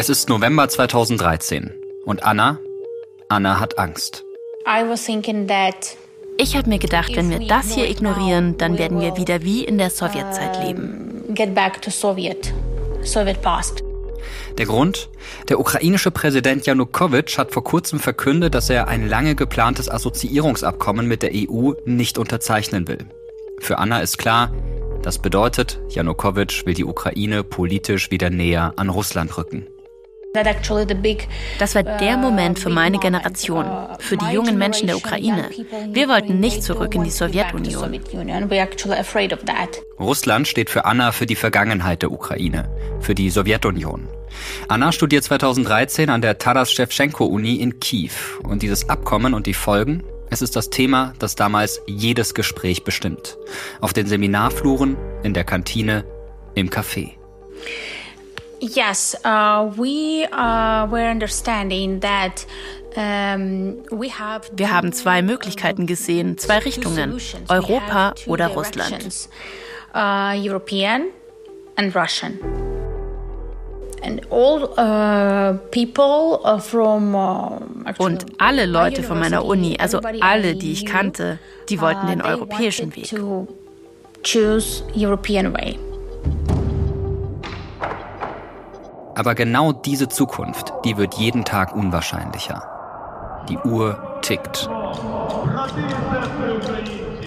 Es ist November 2013 und Anna, Anna hat Angst. Ich habe mir gedacht, wenn wir das hier ignorieren, dann werden wir wieder wie in der Sowjetzeit leben. Der Grund? Der ukrainische Präsident Janukowitsch hat vor kurzem verkündet, dass er ein lange geplantes Assoziierungsabkommen mit der EU nicht unterzeichnen will. Für Anna ist klar, das bedeutet, Janukowitsch will die Ukraine politisch wieder näher an Russland rücken. Das war der Moment für meine Generation, für die jungen Menschen der Ukraine. Wir wollten nicht zurück in die Sowjetunion. Russland steht für Anna für die Vergangenheit der Ukraine, für die Sowjetunion. Anna studiert 2013 an der Taras Shevchenko Uni in Kiew und dieses Abkommen und die Folgen, es ist das Thema, das damals jedes Gespräch bestimmt. Auf den Seminarfluren, in der Kantine, im Café. Yes, uh, we uh, were understanding that wir haben zwei Möglichkeiten gesehen, zwei Richtungen, Europa oder Russland. Uh, European and Russian. And all, uh, people uh, from, Und alle Leute von meiner Uni, also alle, die ich kannte, die wollten den europäischen Weg. Aber genau diese Zukunft, die wird jeden Tag unwahrscheinlicher. Die Uhr tickt.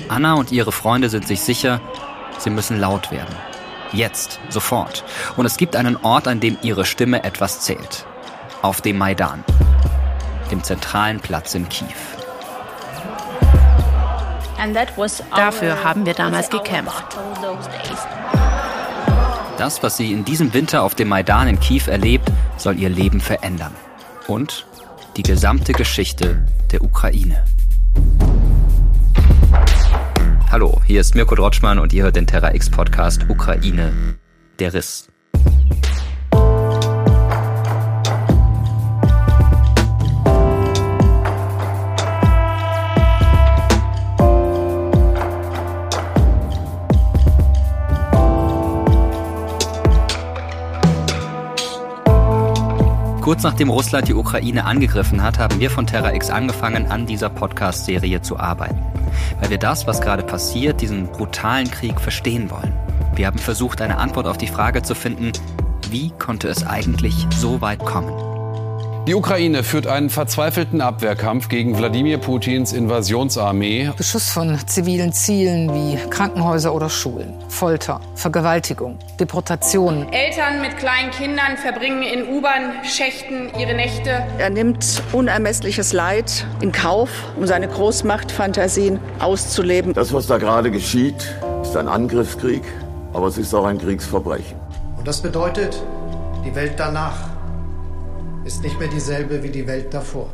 Anna und ihre Freunde sind sich sicher, sie müssen laut werden. Jetzt, sofort. Und es gibt einen Ort, an dem ihre Stimme etwas zählt. Auf dem Maidan, dem zentralen Platz in Kiew. Dafür haben wir damals gekämpft. Das, was sie in diesem Winter auf dem Maidan in Kiew erlebt, soll ihr Leben verändern. Und die gesamte Geschichte der Ukraine. Hallo, hier ist Mirko Drotschmann und ihr hört den Terra X Podcast Ukraine, der Riss. Kurz nachdem Russland die Ukraine angegriffen hat, haben wir von Terra X angefangen, an dieser Podcast-Serie zu arbeiten. Weil wir das, was gerade passiert, diesen brutalen Krieg verstehen wollen. Wir haben versucht, eine Antwort auf die Frage zu finden, wie konnte es eigentlich so weit kommen? Die Ukraine führt einen verzweifelten Abwehrkampf gegen Wladimir Putins Invasionsarmee. Beschuss von zivilen Zielen wie Krankenhäuser oder Schulen, Folter, Vergewaltigung, Deportationen. Eltern mit kleinen Kindern verbringen in U-Bahn-Schächten ihre Nächte. Er nimmt unermessliches Leid in Kauf, um seine Großmachtfantasien auszuleben. Das, was da gerade geschieht, ist ein Angriffskrieg, aber es ist auch ein Kriegsverbrechen. Und das bedeutet die Welt danach ist nicht mehr dieselbe wie die Welt davor.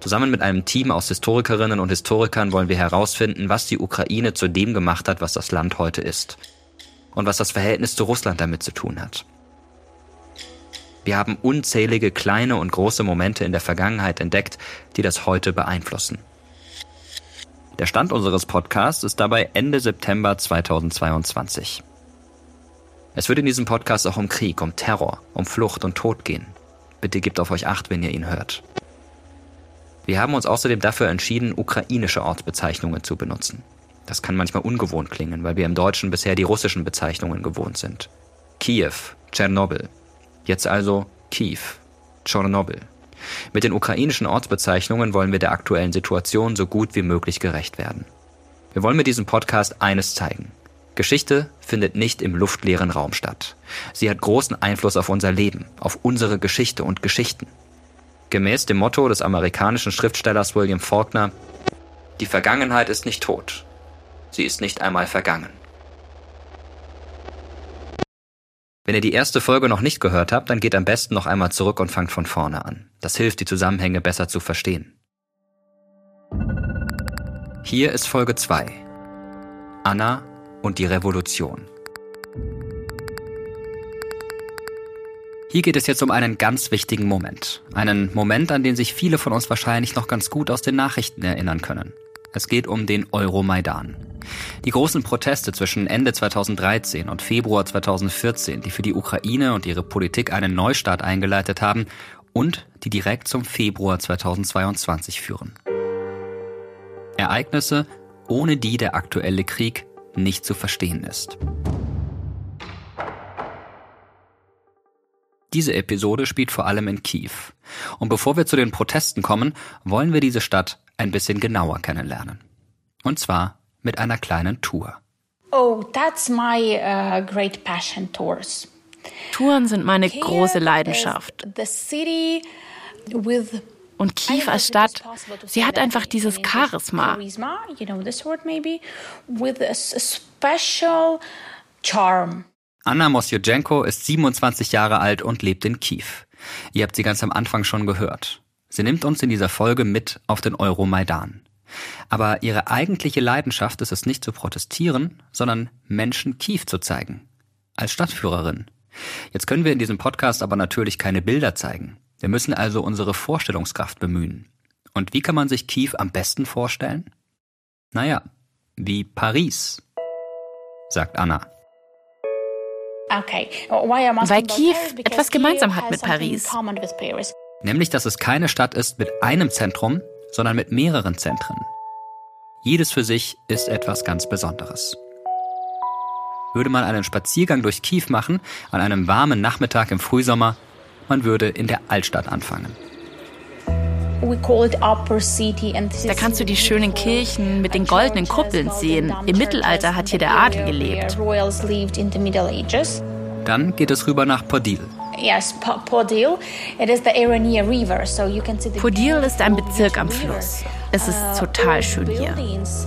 Zusammen mit einem Team aus Historikerinnen und Historikern wollen wir herausfinden, was die Ukraine zu dem gemacht hat, was das Land heute ist. Und was das Verhältnis zu Russland damit zu tun hat. Wir haben unzählige kleine und große Momente in der Vergangenheit entdeckt, die das heute beeinflussen. Der Stand unseres Podcasts ist dabei Ende September 2022. Es wird in diesem Podcast auch um Krieg, um Terror, um Flucht und Tod gehen. Bitte gebt auf euch acht, wenn ihr ihn hört. Wir haben uns außerdem dafür entschieden, ukrainische Ortsbezeichnungen zu benutzen. Das kann manchmal ungewohnt klingen, weil wir im Deutschen bisher die russischen Bezeichnungen gewohnt sind. Kiew, Tschernobyl. Jetzt also Kiew, Tschernobyl. Mit den ukrainischen Ortsbezeichnungen wollen wir der aktuellen Situation so gut wie möglich gerecht werden. Wir wollen mit diesem Podcast eines zeigen. Geschichte findet nicht im luftleeren Raum statt. Sie hat großen Einfluss auf unser Leben, auf unsere Geschichte und Geschichten. Gemäß dem Motto des amerikanischen Schriftstellers William Faulkner, die Vergangenheit ist nicht tot, sie ist nicht einmal vergangen. Wenn ihr die erste Folge noch nicht gehört habt, dann geht am besten noch einmal zurück und fangt von vorne an. Das hilft, die Zusammenhänge besser zu verstehen. Hier ist Folge 2. Anna und die Revolution. Hier geht es jetzt um einen ganz wichtigen Moment. Einen Moment, an den sich viele von uns wahrscheinlich noch ganz gut aus den Nachrichten erinnern können. Es geht um den Euromaidan. Die großen Proteste zwischen Ende 2013 und Februar 2014, die für die Ukraine und ihre Politik einen Neustart eingeleitet haben und die direkt zum Februar 2022 führen. Ereignisse, ohne die der aktuelle Krieg nicht zu verstehen ist. Diese Episode spielt vor allem in Kiew. Und bevor wir zu den Protesten kommen, wollen wir diese Stadt ein bisschen genauer kennenlernen. Und zwar mit einer kleinen Tour. Oh, that's my uh, great passion tours. Touren sind meine große Leidenschaft. The city with und Kiew als Stadt, sie hat einfach dieses Charisma. Anna Mosjojenko ist 27 Jahre alt und lebt in Kiew. Ihr habt sie ganz am Anfang schon gehört. Sie nimmt uns in dieser Folge mit auf den Euromaidan. Aber ihre eigentliche Leidenschaft ist es nicht zu protestieren, sondern Menschen Kiew zu zeigen. Als Stadtführerin. Jetzt können wir in diesem Podcast aber natürlich keine Bilder zeigen. Wir müssen also unsere Vorstellungskraft bemühen. Und wie kann man sich Kiew am besten vorstellen? Naja, wie Paris, sagt Anna. Okay. Weil Kiew etwas gemeinsam hat mit Paris. Nämlich, dass es keine Stadt ist mit einem Zentrum, sondern mit mehreren Zentren. Jedes für sich ist etwas ganz Besonderes. Würde man einen Spaziergang durch Kiew machen, an einem warmen Nachmittag im Frühsommer, man würde in der Altstadt anfangen. Da kannst du die schönen Kirchen mit den goldenen Kuppeln sehen. Im Mittelalter hat hier der Adel gelebt. Dann geht es rüber nach Podil. Podil ist ein Bezirk am Fluss. Es ist total schön hier.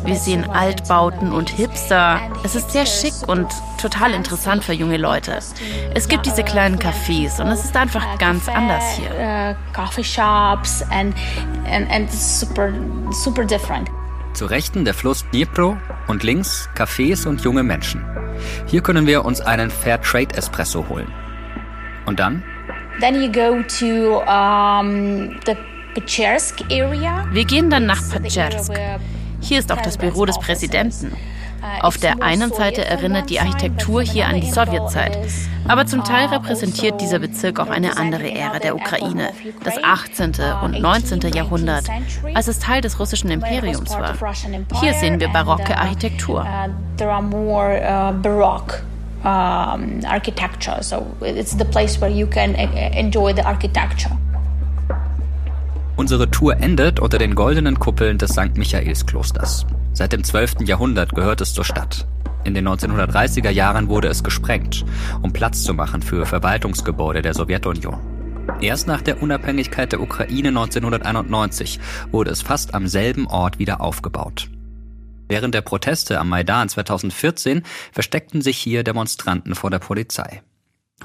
Wir sehen Altbauten und Hipster. Es ist sehr schick und total interessant für junge Leute. Es gibt diese kleinen Cafés und es ist einfach ganz anders hier. Uh, coffee shops and, and, and super, super different. Zu Rechten der Fluss Dnipro und links Cafés und junge Menschen. Hier können wir uns einen Fair Trade Espresso holen. Und dann? Then you go to um, the wir gehen dann nach Pachersk. Hier ist auch das Büro des Präsidenten. Auf der einen Seite erinnert die Architektur hier an die Sowjetzeit, aber zum Teil repräsentiert dieser Bezirk auch eine andere Ära der Ukraine, das 18. und 19. Jahrhundert, als es Teil des russischen Imperiums war. Hier sehen wir barocke Architektur. Um, architecture, so it's the place where you can enjoy the architecture. Unsere Tour endet unter den goldenen Kuppeln des St. Michaelsklosters. Seit dem 12. Jahrhundert gehört es zur Stadt. In den 1930er Jahren wurde es gesprengt, um Platz zu machen für Verwaltungsgebäude der Sowjetunion. Erst nach der Unabhängigkeit der Ukraine 1991 wurde es fast am selben Ort wieder aufgebaut. Während der Proteste am Maidan 2014 versteckten sich hier Demonstranten vor der Polizei.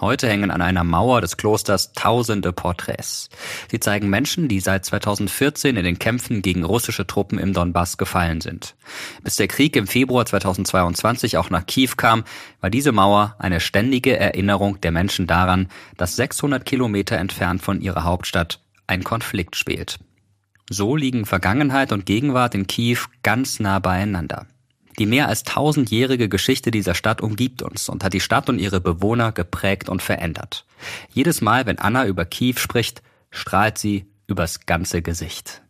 Heute hängen an einer Mauer des Klosters tausende Porträts. Sie zeigen Menschen, die seit 2014 in den Kämpfen gegen russische Truppen im Donbass gefallen sind. Bis der Krieg im Februar 2022 auch nach Kiew kam, war diese Mauer eine ständige Erinnerung der Menschen daran, dass 600 Kilometer entfernt von ihrer Hauptstadt ein Konflikt spielt. So liegen Vergangenheit und Gegenwart in Kiew ganz nah beieinander. Die mehr als tausendjährige Geschichte dieser Stadt umgibt uns und hat die Stadt und ihre Bewohner geprägt und verändert. Jedes Mal, wenn Anna über Kiew spricht, strahlt sie übers ganze Gesicht.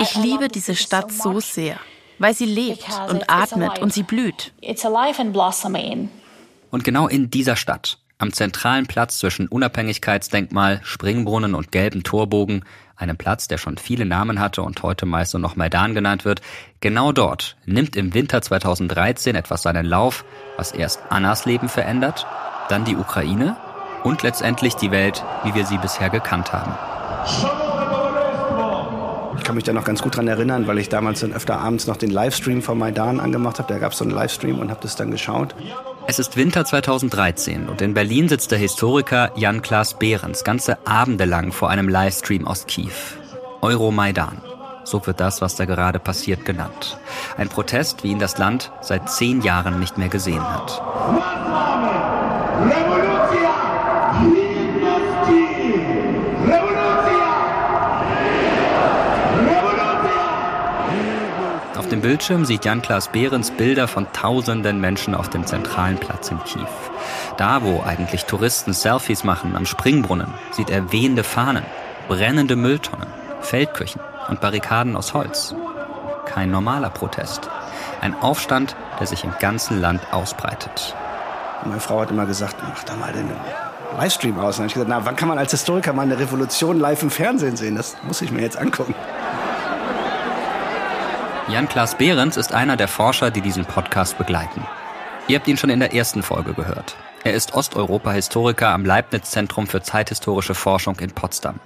Ich liebe diese Stadt so sehr, weil sie lebt und atmet und sie blüht. Und genau in dieser Stadt, am zentralen Platz zwischen Unabhängigkeitsdenkmal, Springbrunnen und gelben Torbogen, einem Platz, der schon viele Namen hatte und heute meist nur noch Maidan genannt wird, genau dort nimmt im Winter 2013 etwas seinen Lauf, was erst Annas Leben verändert, dann die Ukraine und letztendlich die Welt, wie wir sie bisher gekannt haben. Ich kann mich da noch ganz gut dran erinnern, weil ich damals dann öfter abends noch den Livestream von Maidan angemacht habe. Da gab es so einen Livestream und habe das dann geschaut. Es ist Winter 2013 und in Berlin sitzt der Historiker Jan-Klaas Behrens ganze Abende lang vor einem Livestream aus Kiew. Euromaidan. So wird das, was da gerade passiert, genannt. Ein Protest, wie ihn das Land seit zehn Jahren nicht mehr gesehen hat. Dem Bildschirm sieht Jan-Klaas Behrens Bilder von tausenden Menschen auf dem zentralen Platz in Kiew. Da, wo eigentlich Touristen Selfies machen, am Springbrunnen, sieht er wehende Fahnen, brennende Mülltonnen, Feldküchen und Barrikaden aus Holz. Kein normaler Protest. Ein Aufstand, der sich im ganzen Land ausbreitet. Meine Frau hat immer gesagt, mach da mal den Livestream aus. Und dann habe ich gesagt, na, wann kann man als Historiker mal eine Revolution live im Fernsehen sehen? Das muss ich mir jetzt angucken. Jan-Klaas Behrens ist einer der Forscher, die diesen Podcast begleiten. Ihr habt ihn schon in der ersten Folge gehört. Er ist Osteuropa-Historiker am Leibniz-Zentrum für zeithistorische Forschung in Potsdam.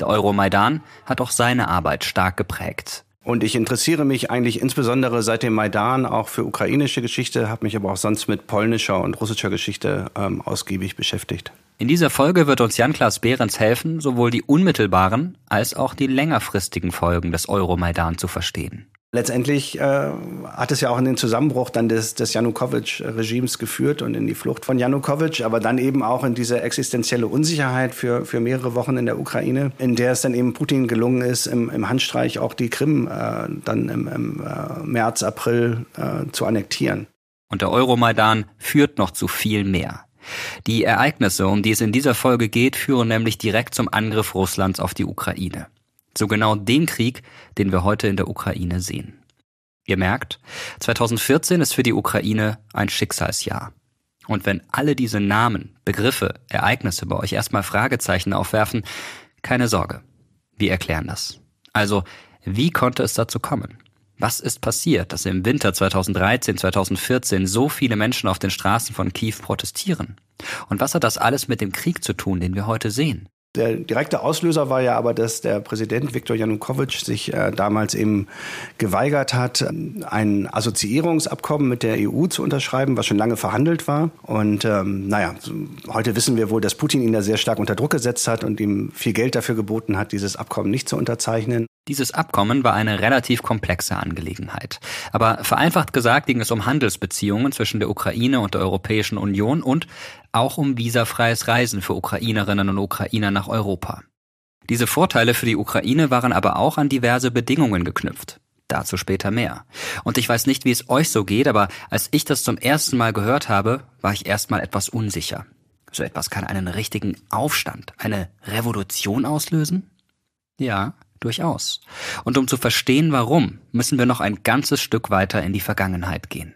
Der Euromaidan hat auch seine Arbeit stark geprägt. Und ich interessiere mich eigentlich insbesondere seit dem Maidan auch für ukrainische Geschichte, habe mich aber auch sonst mit polnischer und russischer Geschichte ähm, ausgiebig beschäftigt. In dieser Folge wird uns Jan-Klaas Behrens helfen, sowohl die unmittelbaren als auch die längerfristigen Folgen des Euromaidan zu verstehen. Letztendlich äh, hat es ja auch in den Zusammenbruch dann des, des Janukowitsch-Regimes geführt und in die Flucht von Janukowitsch, aber dann eben auch in diese existenzielle Unsicherheit für, für mehrere Wochen in der Ukraine, in der es dann eben Putin gelungen ist, im, im Handstreich auch die Krim äh, dann im, im äh, März, April äh, zu annektieren. Und der Euromaidan führt noch zu viel mehr. Die Ereignisse, um die es in dieser Folge geht, führen nämlich direkt zum Angriff Russlands auf die Ukraine. So genau den Krieg, den wir heute in der Ukraine sehen. Ihr merkt, 2014 ist für die Ukraine ein Schicksalsjahr. Und wenn alle diese Namen, Begriffe, Ereignisse bei euch erstmal Fragezeichen aufwerfen, keine Sorge. Wir erklären das. Also, wie konnte es dazu kommen? Was ist passiert, dass im Winter 2013, 2014 so viele Menschen auf den Straßen von Kiew protestieren? Und was hat das alles mit dem Krieg zu tun, den wir heute sehen? Der direkte Auslöser war ja aber, dass der Präsident Viktor Janukowitsch sich äh, damals eben geweigert hat, ein Assoziierungsabkommen mit der EU zu unterschreiben, was schon lange verhandelt war. Und ähm, naja, heute wissen wir wohl, dass Putin ihn da sehr stark unter Druck gesetzt hat und ihm viel Geld dafür geboten hat, dieses Abkommen nicht zu unterzeichnen. Dieses Abkommen war eine relativ komplexe Angelegenheit. Aber vereinfacht gesagt ging es um Handelsbeziehungen zwischen der Ukraine und der Europäischen Union und auch um visafreies Reisen für Ukrainerinnen und Ukrainer nach Europa. Diese Vorteile für die Ukraine waren aber auch an diverse Bedingungen geknüpft. Dazu später mehr. Und ich weiß nicht, wie es euch so geht, aber als ich das zum ersten Mal gehört habe, war ich erstmal etwas unsicher. So etwas kann einen richtigen Aufstand, eine Revolution auslösen? Ja, Durchaus. Und um zu verstehen, warum, müssen wir noch ein ganzes Stück weiter in die Vergangenheit gehen.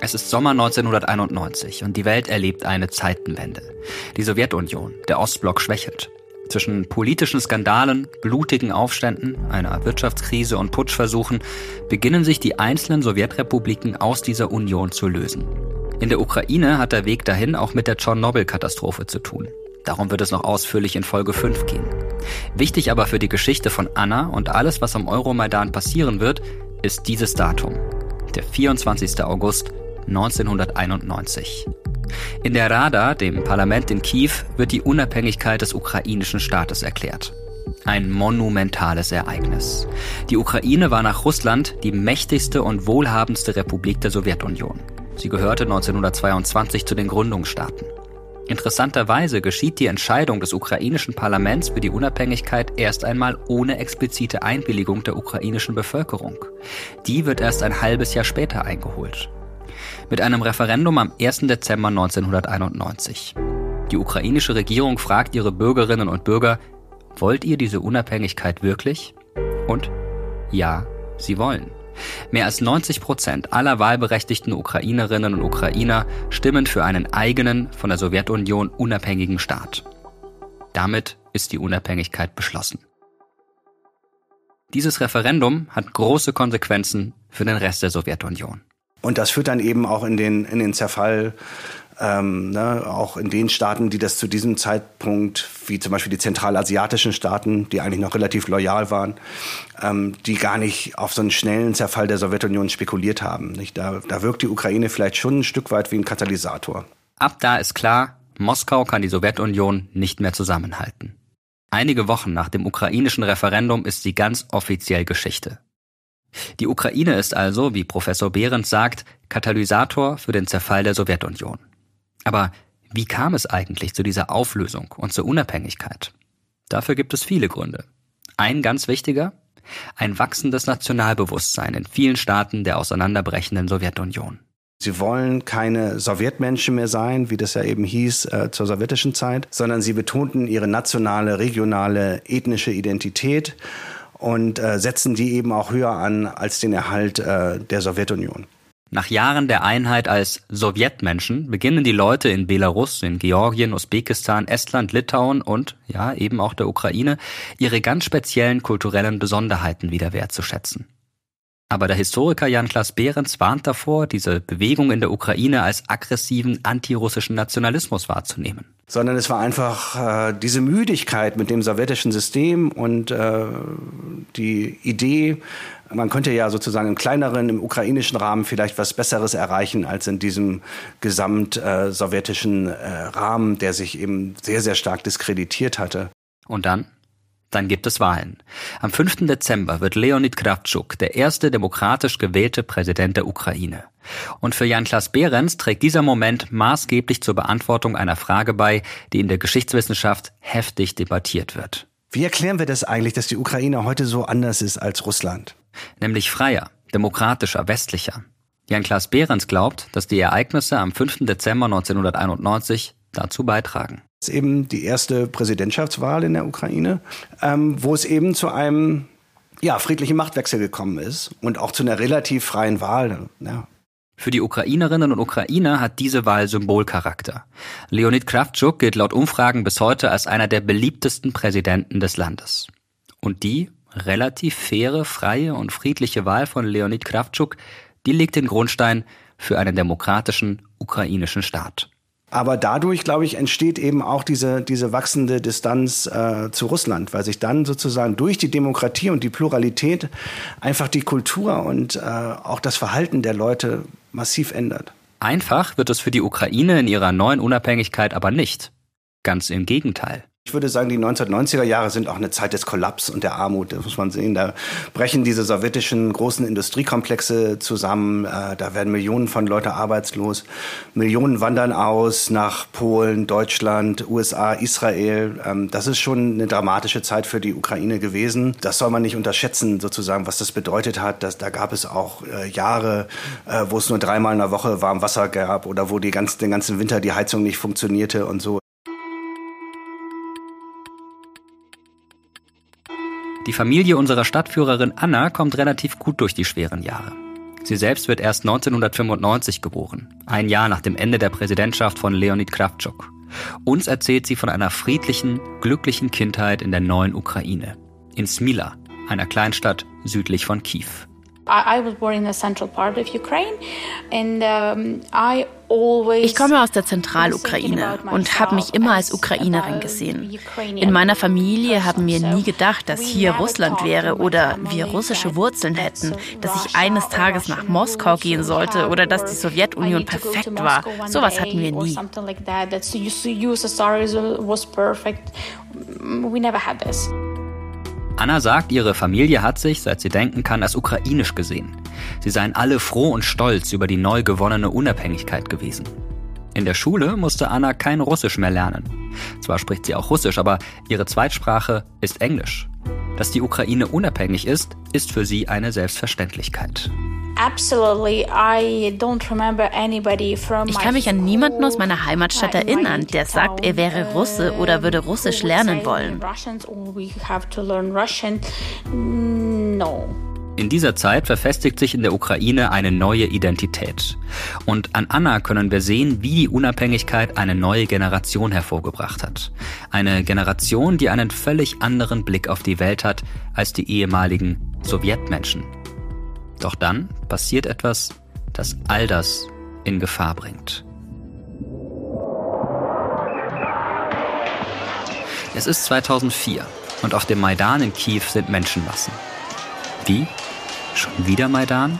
Es ist Sommer 1991 und die Welt erlebt eine Zeitenwende. Die Sowjetunion, der Ostblock schwächelt. Zwischen politischen Skandalen, blutigen Aufständen, einer Wirtschaftskrise und Putschversuchen beginnen sich die einzelnen Sowjetrepubliken aus dieser Union zu lösen. In der Ukraine hat der Weg dahin auch mit der Tschernobyl-Katastrophe zu tun. Darum wird es noch ausführlich in Folge 5 gehen. Wichtig aber für die Geschichte von Anna und alles, was am Euromaidan passieren wird, ist dieses Datum. Der 24. August 1991. In der Rada, dem Parlament in Kiew, wird die Unabhängigkeit des ukrainischen Staates erklärt. Ein monumentales Ereignis. Die Ukraine war nach Russland die mächtigste und wohlhabendste Republik der Sowjetunion. Sie gehörte 1922 zu den Gründungsstaaten. Interessanterweise geschieht die Entscheidung des ukrainischen Parlaments für die Unabhängigkeit erst einmal ohne explizite Einwilligung der ukrainischen Bevölkerung. Die wird erst ein halbes Jahr später eingeholt. Mit einem Referendum am 1. Dezember 1991. Die ukrainische Regierung fragt ihre Bürgerinnen und Bürger, wollt ihr diese Unabhängigkeit wirklich? Und ja, sie wollen. Mehr als 90 Prozent aller wahlberechtigten Ukrainerinnen und Ukrainer stimmen für einen eigenen, von der Sowjetunion unabhängigen Staat. Damit ist die Unabhängigkeit beschlossen. Dieses Referendum hat große Konsequenzen für den Rest der Sowjetunion. Und das führt dann eben auch in den, in den Zerfall ähm, ne, auch in den Staaten, die das zu diesem Zeitpunkt, wie zum Beispiel die zentralasiatischen Staaten, die eigentlich noch relativ loyal waren, ähm, die gar nicht auf so einen schnellen Zerfall der Sowjetunion spekuliert haben. Nicht? Da, da wirkt die Ukraine vielleicht schon ein Stück weit wie ein Katalysator. Ab da ist klar, Moskau kann die Sowjetunion nicht mehr zusammenhalten. Einige Wochen nach dem ukrainischen Referendum ist sie ganz offiziell Geschichte. Die Ukraine ist also, wie Professor Behrens sagt, Katalysator für den Zerfall der Sowjetunion. Aber wie kam es eigentlich zu dieser Auflösung und zur Unabhängigkeit? Dafür gibt es viele Gründe. Ein ganz wichtiger, Ein wachsendes Nationalbewusstsein in vielen Staaten der auseinanderbrechenden Sowjetunion. Sie wollen keine Sowjetmenschen mehr sein, wie das ja eben hieß äh, zur sowjetischen Zeit, sondern sie betonten ihre nationale, regionale, ethnische Identität und äh, setzen die eben auch höher an als den Erhalt äh, der Sowjetunion. Nach Jahren der Einheit als Sowjetmenschen beginnen die Leute in Belarus, in Georgien, Usbekistan, Estland, Litauen und ja eben auch der Ukraine ihre ganz speziellen kulturellen Besonderheiten wieder wertzuschätzen. Aber der Historiker Jan-Klaas Behrens warnt davor, diese Bewegung in der Ukraine als aggressiven antirussischen Nationalismus wahrzunehmen. Sondern es war einfach äh, diese Müdigkeit mit dem sowjetischen System und äh, die Idee, man könnte ja sozusagen im kleineren, im ukrainischen Rahmen vielleicht was Besseres erreichen als in diesem gesamt äh, sowjetischen äh, Rahmen, der sich eben sehr, sehr stark diskreditiert hatte. Und dann? Dann gibt es Wahlen. Am 5. Dezember wird Leonid Kravchuk der erste demokratisch gewählte Präsident der Ukraine. Und für Jan-Klaas Behrens trägt dieser Moment maßgeblich zur Beantwortung einer Frage bei, die in der Geschichtswissenschaft heftig debattiert wird. Wie erklären wir das eigentlich, dass die Ukraine heute so anders ist als Russland? Nämlich freier, demokratischer, westlicher. Jan-Klaas Behrens glaubt, dass die Ereignisse am 5. Dezember 1991 dazu beitragen eben die erste Präsidentschaftswahl in der Ukraine, ähm, wo es eben zu einem ja, friedlichen Machtwechsel gekommen ist und auch zu einer relativ freien Wahl. Ja. Für die Ukrainerinnen und Ukrainer hat diese Wahl Symbolcharakter. Leonid Kravchuk gilt laut Umfragen bis heute als einer der beliebtesten Präsidenten des Landes. Und die relativ faire, freie und friedliche Wahl von Leonid Kravchuk, die legt den Grundstein für einen demokratischen ukrainischen Staat. Aber dadurch, glaube ich, entsteht eben auch diese, diese wachsende Distanz äh, zu Russland, weil sich dann sozusagen durch die Demokratie und die Pluralität einfach die Kultur und äh, auch das Verhalten der Leute massiv ändert. Einfach wird es für die Ukraine in ihrer neuen Unabhängigkeit aber nicht. Ganz im Gegenteil. Ich würde sagen, die 1990er Jahre sind auch eine Zeit des Kollaps und der Armut. Das muss man sehen. Da brechen diese sowjetischen großen Industriekomplexe zusammen. Äh, da werden Millionen von Leuten arbeitslos. Millionen wandern aus nach Polen, Deutschland, USA, Israel. Ähm, das ist schon eine dramatische Zeit für die Ukraine gewesen. Das soll man nicht unterschätzen, sozusagen, was das bedeutet hat. Dass, da gab es auch äh, Jahre, äh, wo es nur dreimal in der Woche warm Wasser gab oder wo die ganz, den ganzen Winter die Heizung nicht funktionierte und so. Die Familie unserer Stadtführerin Anna kommt relativ gut durch die schweren Jahre. Sie selbst wird erst 1995 geboren, ein Jahr nach dem Ende der Präsidentschaft von Leonid Kravchuk. Uns erzählt sie von einer friedlichen, glücklichen Kindheit in der neuen Ukraine, in Smila, einer Kleinstadt südlich von Kiew. Ich komme aus der Zentralukraine und habe mich immer als Ukrainerin gesehen. In meiner Familie haben wir nie gedacht, dass hier Russland wäre oder wir russische Wurzeln hätten, dass ich eines Tages nach Moskau gehen sollte oder dass die Sowjetunion perfekt war. Sowas hatten wir nie. We never had this. Anna sagt, ihre Familie hat sich, seit sie denken kann, als ukrainisch gesehen. Sie seien alle froh und stolz über die neu gewonnene Unabhängigkeit gewesen. In der Schule musste Anna kein Russisch mehr lernen. Zwar spricht sie auch Russisch, aber ihre Zweitsprache ist Englisch. Dass die Ukraine unabhängig ist, ist für sie eine Selbstverständlichkeit. Ich kann mich an niemanden aus meiner Heimatstadt erinnern, der sagt, er wäre Russe oder würde Russisch lernen wollen. In dieser Zeit verfestigt sich in der Ukraine eine neue Identität. Und an Anna können wir sehen, wie die Unabhängigkeit eine neue Generation hervorgebracht hat. Eine Generation, die einen völlig anderen Blick auf die Welt hat als die ehemaligen Sowjetmenschen. Doch dann passiert etwas, das all das in Gefahr bringt. Es ist 2004 und auf dem Maidan in Kiew sind Menschenmassen. Wie? Schon wieder Maidan?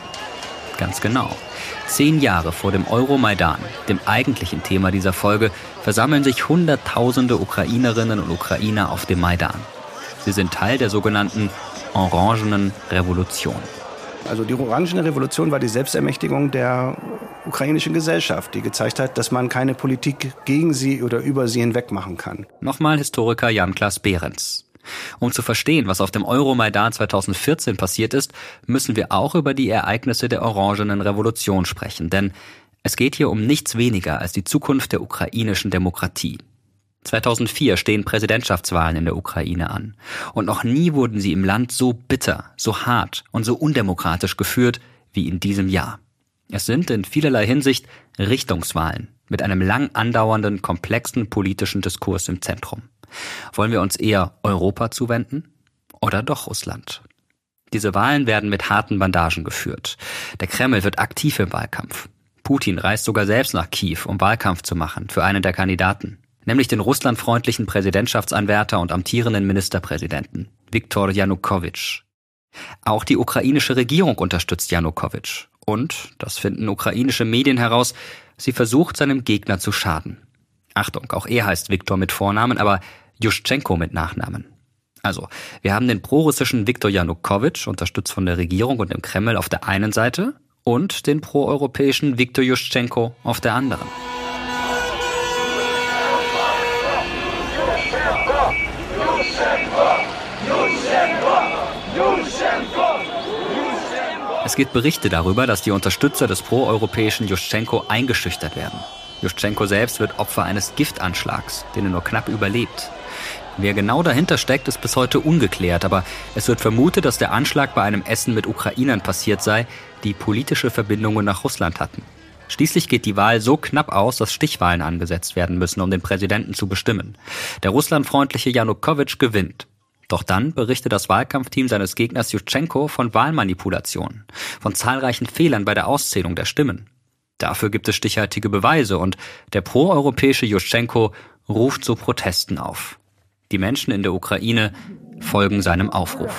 Ganz genau. Zehn Jahre vor dem Euromaidan, dem eigentlichen Thema dieser Folge, versammeln sich Hunderttausende Ukrainerinnen und Ukrainer auf dem Maidan. Sie sind Teil der sogenannten Orangenen Revolution. Also die Orangene Revolution war die Selbstermächtigung der ukrainischen Gesellschaft, die gezeigt hat, dass man keine Politik gegen sie oder über sie hinweg machen kann. Nochmal Historiker Jan-Klaas Behrens. Um zu verstehen, was auf dem Euromaidan 2014 passiert ist, müssen wir auch über die Ereignisse der Orangenen Revolution sprechen, denn es geht hier um nichts weniger als die Zukunft der ukrainischen Demokratie. 2004 stehen Präsidentschaftswahlen in der Ukraine an. Und noch nie wurden sie im Land so bitter, so hart und so undemokratisch geführt wie in diesem Jahr. Es sind in vielerlei Hinsicht Richtungswahlen mit einem lang andauernden, komplexen politischen Diskurs im Zentrum. Wollen wir uns eher Europa zuwenden oder doch Russland? Diese Wahlen werden mit harten Bandagen geführt. Der Kreml wird aktiv im Wahlkampf. Putin reist sogar selbst nach Kiew, um Wahlkampf zu machen für einen der Kandidaten, nämlich den russlandfreundlichen Präsidentschaftsanwärter und amtierenden Ministerpräsidenten, Viktor Janukowitsch. Auch die ukrainische Regierung unterstützt Janukowitsch. Und, das finden ukrainische Medien heraus, sie versucht seinem Gegner zu schaden. Achtung, auch er heißt Viktor mit Vornamen, aber Juschenko mit Nachnamen. Also, wir haben den prorussischen Viktor Janukowitsch, unterstützt von der Regierung und dem Kreml auf der einen Seite, und den proeuropäischen Viktor Juschenko auf der anderen. Es gibt Berichte darüber, dass die Unterstützer des proeuropäischen Juschenko eingeschüchtert werden. Juschenko selbst wird Opfer eines Giftanschlags, den er nur knapp überlebt. Wer genau dahinter steckt, ist bis heute ungeklärt, aber es wird vermutet, dass der Anschlag bei einem Essen mit Ukrainern passiert sei, die politische Verbindungen nach Russland hatten. Schließlich geht die Wahl so knapp aus, dass Stichwahlen angesetzt werden müssen, um den Präsidenten zu bestimmen. Der russlandfreundliche Janukowitsch gewinnt. Doch dann berichtet das Wahlkampfteam seines Gegners Jutschenko von Wahlmanipulationen, von zahlreichen Fehlern bei der Auszählung der Stimmen. Dafür gibt es stichhaltige Beweise und der proeuropäische Juschenko ruft zu Protesten auf. Die Menschen in der Ukraine folgen seinem Aufruf.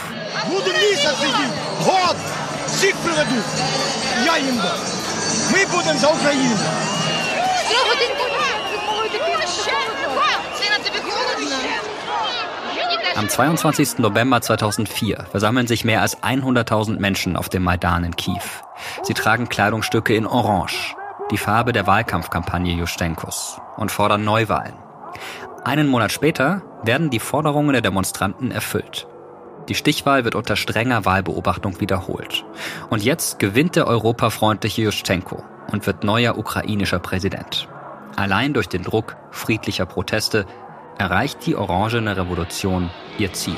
Am 22. November 2004 versammeln sich mehr als 100.000 Menschen auf dem Maidan in Kiew. Sie tragen Kleidungsstücke in Orange, die Farbe der Wahlkampfkampagne Juschenkos, und fordern Neuwahlen. Einen Monat später werden die Forderungen der Demonstranten erfüllt. Die Stichwahl wird unter strenger Wahlbeobachtung wiederholt. Und jetzt gewinnt der europafreundliche Juschenko und wird neuer ukrainischer Präsident. Allein durch den Druck friedlicher Proteste erreicht die Orangene Revolution ihr Ziel.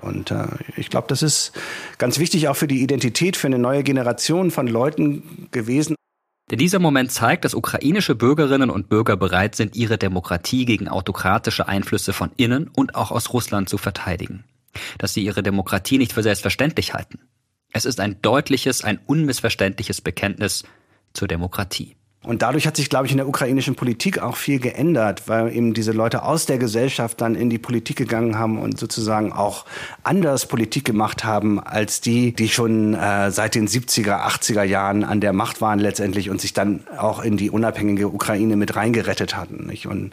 Und äh, ich glaube, das ist ganz wichtig auch für die Identität, für eine neue Generation von Leuten gewesen. Denn dieser Moment zeigt, dass ukrainische Bürgerinnen und Bürger bereit sind, ihre Demokratie gegen autokratische Einflüsse von innen und auch aus Russland zu verteidigen. Dass sie ihre Demokratie nicht für selbstverständlich halten. Es ist ein deutliches, ein unmissverständliches Bekenntnis zur Demokratie. Und dadurch hat sich, glaube ich, in der ukrainischen Politik auch viel geändert, weil eben diese Leute aus der Gesellschaft dann in die Politik gegangen haben und sozusagen auch anders Politik gemacht haben als die, die schon äh, seit den 70er, 80er Jahren an der Macht waren letztendlich und sich dann auch in die unabhängige Ukraine mit reingerettet hatten. Nicht? Und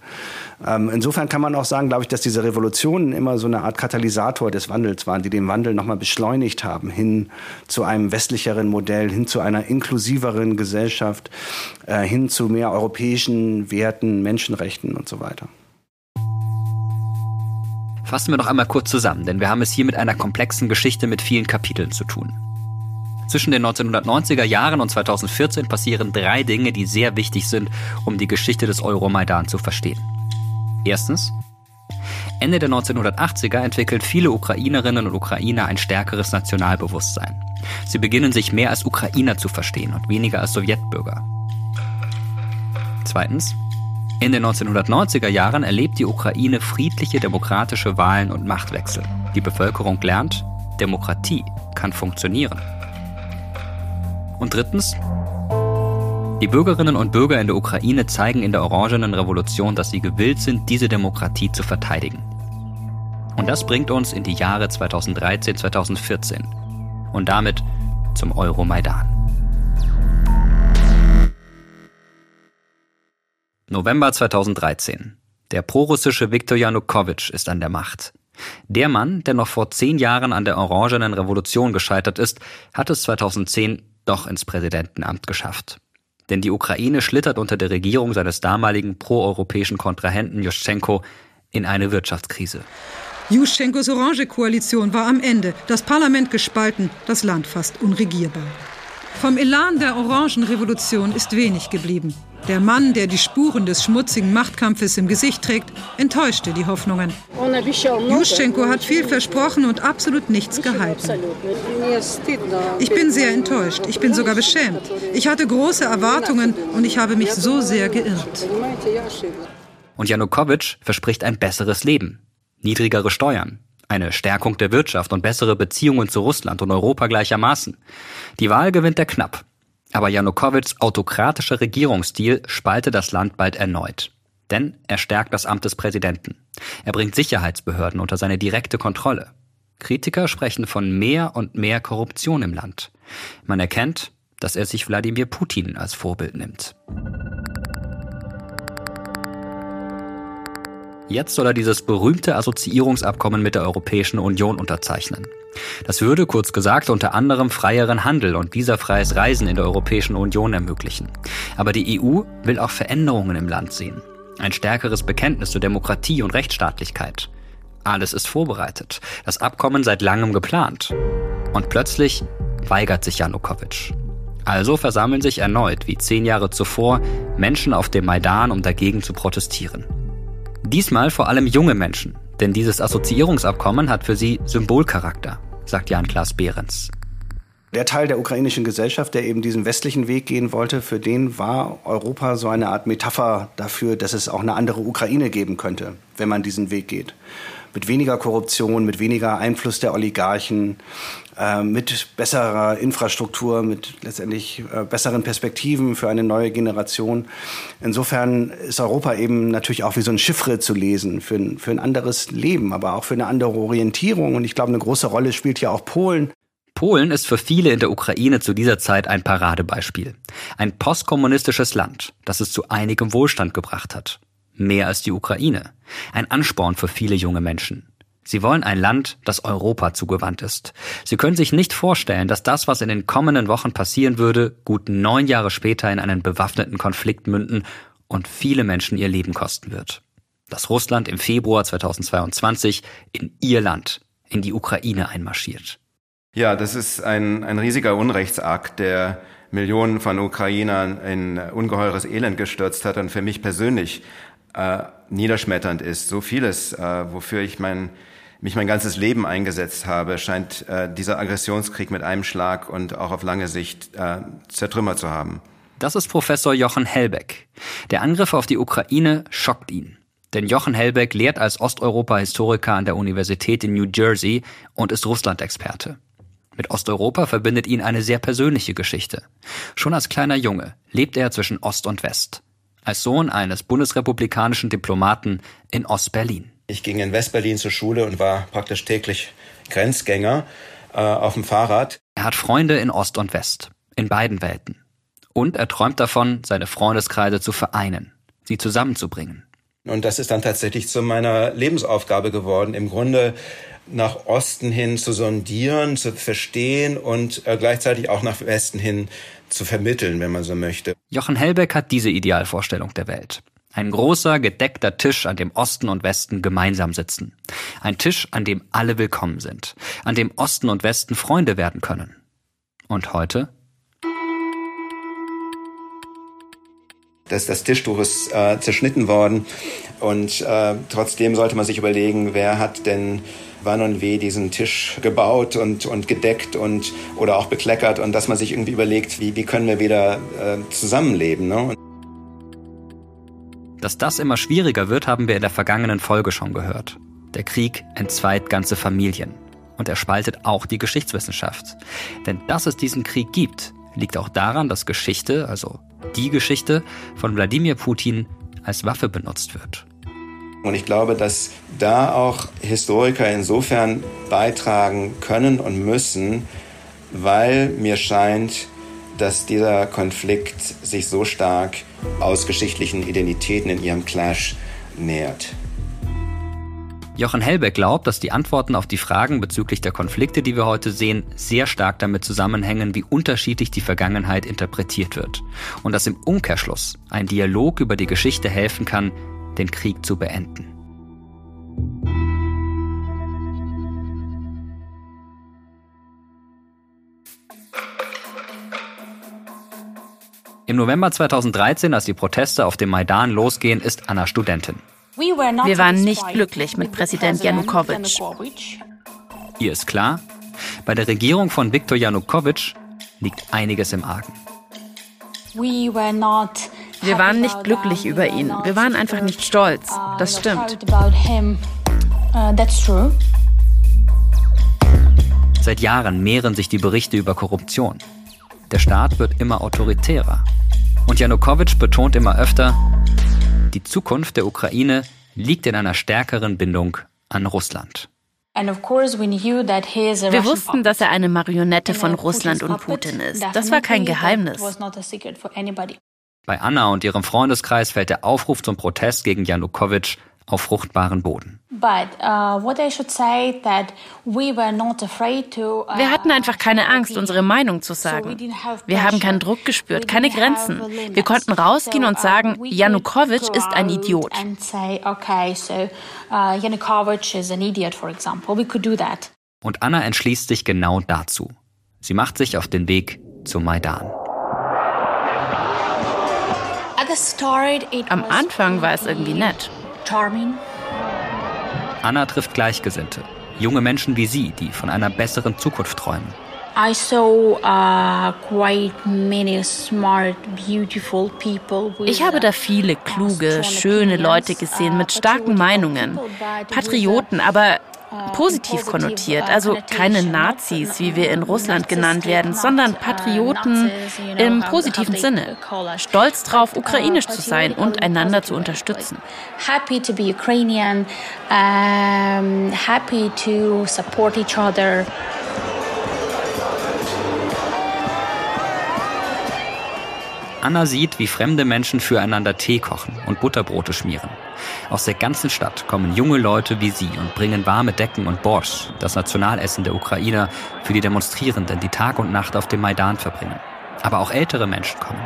ähm, insofern kann man auch sagen, glaube ich, dass diese Revolutionen immer so eine Art Katalysator des Wandels waren, die den Wandel nochmal beschleunigt haben hin zu einem westlicheren Modell, hin zu einer inklusiveren Gesellschaft. Äh, hin zu mehr europäischen Werten, Menschenrechten und so weiter. Fassen wir noch einmal kurz zusammen, denn wir haben es hier mit einer komplexen Geschichte mit vielen Kapiteln zu tun. Zwischen den 1990er Jahren und 2014 passieren drei Dinge, die sehr wichtig sind, um die Geschichte des Euromaidan zu verstehen. Erstens, Ende der 1980er entwickeln viele Ukrainerinnen und Ukrainer ein stärkeres Nationalbewusstsein. Sie beginnen sich mehr als Ukrainer zu verstehen und weniger als Sowjetbürger. Zweitens. In den 1990er Jahren erlebt die Ukraine friedliche demokratische Wahlen und Machtwechsel. Die Bevölkerung lernt, Demokratie kann funktionieren. Und drittens. Die Bürgerinnen und Bürger in der Ukraine zeigen in der Orangenen Revolution, dass sie gewillt sind, diese Demokratie zu verteidigen. Und das bringt uns in die Jahre 2013, 2014 und damit zum Euromaidan. November 2013. Der prorussische Viktor Janukowitsch ist an der Macht. Der Mann, der noch vor zehn Jahren an der Orangenen Revolution gescheitert ist, hat es 2010 doch ins Präsidentenamt geschafft. Denn die Ukraine schlittert unter der Regierung seines damaligen proeuropäischen Kontrahenten Juschenko in eine Wirtschaftskrise. Juschenkos Orange-Koalition war am Ende, das Parlament gespalten, das Land fast unregierbar. Vom Elan der Orangenrevolution ist wenig geblieben. Der Mann, der die Spuren des schmutzigen Machtkampfes im Gesicht trägt, enttäuschte die Hoffnungen. Juschenko hat viel versprochen und absolut nichts gehalten. Ich bin sehr enttäuscht. Ich bin sogar beschämt. Ich hatte große Erwartungen und ich habe mich so sehr geirrt. Und Janukowitsch verspricht ein besseres Leben, niedrigere Steuern, eine Stärkung der Wirtschaft und bessere Beziehungen zu Russland und Europa gleichermaßen. Die Wahl gewinnt er knapp. Aber Janukowitschs autokratischer Regierungsstil spaltet das Land bald erneut. Denn er stärkt das Amt des Präsidenten. Er bringt Sicherheitsbehörden unter seine direkte Kontrolle. Kritiker sprechen von mehr und mehr Korruption im Land. Man erkennt, dass er sich Wladimir Putin als Vorbild nimmt. Jetzt soll er dieses berühmte Assoziierungsabkommen mit der Europäischen Union unterzeichnen. Das würde, kurz gesagt, unter anderem freieren Handel und visafreies Reisen in der Europäischen Union ermöglichen. Aber die EU will auch Veränderungen im Land sehen. Ein stärkeres Bekenntnis zur Demokratie und Rechtsstaatlichkeit. Alles ist vorbereitet. Das Abkommen seit langem geplant. Und plötzlich weigert sich Janukowitsch. Also versammeln sich erneut, wie zehn Jahre zuvor, Menschen auf dem Maidan, um dagegen zu protestieren. Diesmal vor allem junge Menschen, denn dieses Assoziierungsabkommen hat für sie Symbolcharakter, sagt Jan-Klaas Behrens. Der Teil der ukrainischen Gesellschaft, der eben diesen westlichen Weg gehen wollte, für den war Europa so eine Art Metapher dafür, dass es auch eine andere Ukraine geben könnte, wenn man diesen Weg geht mit weniger Korruption, mit weniger Einfluss der Oligarchen, äh, mit besserer Infrastruktur, mit letztendlich äh, besseren Perspektiven für eine neue Generation. Insofern ist Europa eben natürlich auch wie so ein Chiffre zu lesen für ein, für ein anderes Leben, aber auch für eine andere Orientierung. Und ich glaube, eine große Rolle spielt ja auch Polen. Polen ist für viele in der Ukraine zu dieser Zeit ein Paradebeispiel. Ein postkommunistisches Land, das es zu einigem Wohlstand gebracht hat mehr als die Ukraine. Ein Ansporn für viele junge Menschen. Sie wollen ein Land, das Europa zugewandt ist. Sie können sich nicht vorstellen, dass das, was in den kommenden Wochen passieren würde, gut neun Jahre später in einen bewaffneten Konflikt münden und viele Menschen ihr Leben kosten wird. Dass Russland im Februar 2022 in ihr Land, in die Ukraine einmarschiert. Ja, das ist ein, ein riesiger Unrechtsakt, der Millionen von Ukrainern in ungeheures Elend gestürzt hat und für mich persönlich äh, niederschmetternd ist. So vieles, äh, wofür ich mein, mich mein ganzes Leben eingesetzt habe, scheint äh, dieser Aggressionskrieg mit einem Schlag und auch auf lange Sicht äh, zertrümmert zu haben. Das ist Professor Jochen Hellbeck. Der Angriff auf die Ukraine schockt ihn. Denn Jochen Hellbeck lehrt als Osteuropa-Historiker an der Universität in New Jersey und ist Russland-Experte. Mit Osteuropa verbindet ihn eine sehr persönliche Geschichte. Schon als kleiner Junge lebt er zwischen Ost und West als Sohn eines bundesrepublikanischen Diplomaten in Ostberlin. Ich ging in Westberlin zur Schule und war praktisch täglich Grenzgänger äh, auf dem Fahrrad. Er hat Freunde in Ost und West, in beiden Welten. Und er träumt davon, seine Freundeskreise zu vereinen, sie zusammenzubringen. Und das ist dann tatsächlich zu meiner Lebensaufgabe geworden, im Grunde nach Osten hin zu sondieren, zu verstehen und äh, gleichzeitig auch nach Westen hin zu vermitteln, wenn man so möchte. Jochen Hellbeck hat diese Idealvorstellung der Welt. Ein großer, gedeckter Tisch, an dem Osten und Westen gemeinsam sitzen. Ein Tisch, an dem alle willkommen sind. An dem Osten und Westen Freunde werden können. Und heute? Das, das Tischtuch ist äh, zerschnitten worden und äh, trotzdem sollte man sich überlegen, wer hat denn wann und wie diesen Tisch gebaut und, und gedeckt und oder auch bekleckert und dass man sich irgendwie überlegt, wie, wie können wir wieder äh, zusammenleben. Ne? Dass das immer schwieriger wird, haben wir in der vergangenen Folge schon gehört. Der Krieg entzweit ganze Familien. Und er spaltet auch die Geschichtswissenschaft. Denn dass es diesen Krieg gibt, liegt auch daran, dass Geschichte, also die Geschichte, von Wladimir Putin als Waffe benutzt wird. Und ich glaube, dass da auch Historiker insofern beitragen können und müssen, weil mir scheint, dass dieser Konflikt sich so stark aus geschichtlichen Identitäten in ihrem Clash nähert. Jochen Hellbeck glaubt, dass die Antworten auf die Fragen bezüglich der Konflikte, die wir heute sehen, sehr stark damit zusammenhängen, wie unterschiedlich die Vergangenheit interpretiert wird. Und dass im Umkehrschluss ein Dialog über die Geschichte helfen kann, den Krieg zu beenden. Im November 2013, als die Proteste auf dem Maidan losgehen, ist Anna Studentin. Wir waren nicht glücklich mit Präsident Janukowitsch. Ihr ist klar, bei der Regierung von Viktor Janukowitsch liegt einiges im Argen. Wir waren nicht glücklich über ihn. Wir waren einfach nicht stolz. Das stimmt. Seit Jahren mehren sich die Berichte über Korruption. Der Staat wird immer autoritärer. Und Janukowitsch betont immer öfter, die Zukunft der Ukraine liegt in einer stärkeren Bindung an Russland. Wir wussten, dass er eine Marionette von Russland und Putin ist. Das war kein Geheimnis. Bei Anna und ihrem Freundeskreis fällt der Aufruf zum Protest gegen Janukowitsch auf fruchtbaren Boden. Uh, wir hatten einfach keine Angst, unsere Meinung zu sagen. Wir haben keinen Druck gespürt, keine Grenzen. Wir konnten rausgehen und sagen, Janukowitsch ist ein Idiot. Uh, und Anna entschließt sich genau dazu. Sie macht sich auf den Weg zum Maidan. Am Anfang war es irgendwie nett charming. Anna trifft Gleichgesinnte, junge Menschen wie sie, die von einer besseren Zukunft träumen. I saw uh, quite many smart, beautiful people. Ich habe da viele uh, kluge, schöne Leute gesehen mit starken Meinungen. Patrioten, aber positiv konnotiert, also keine Nazis, wie wir in Russland genannt werden, sondern Patrioten im positiven Sinne. Stolz drauf, ukrainisch zu sein und einander zu unterstützen. Happy to be Ukrainian, happy to support each other. Anna sieht, wie fremde Menschen füreinander Tee kochen und Butterbrote schmieren. Aus der ganzen Stadt kommen junge Leute wie sie und bringen warme Decken und Borsch, das Nationalessen der Ukrainer, für die Demonstrierenden, die Tag und Nacht auf dem Maidan verbringen. Aber auch ältere Menschen kommen.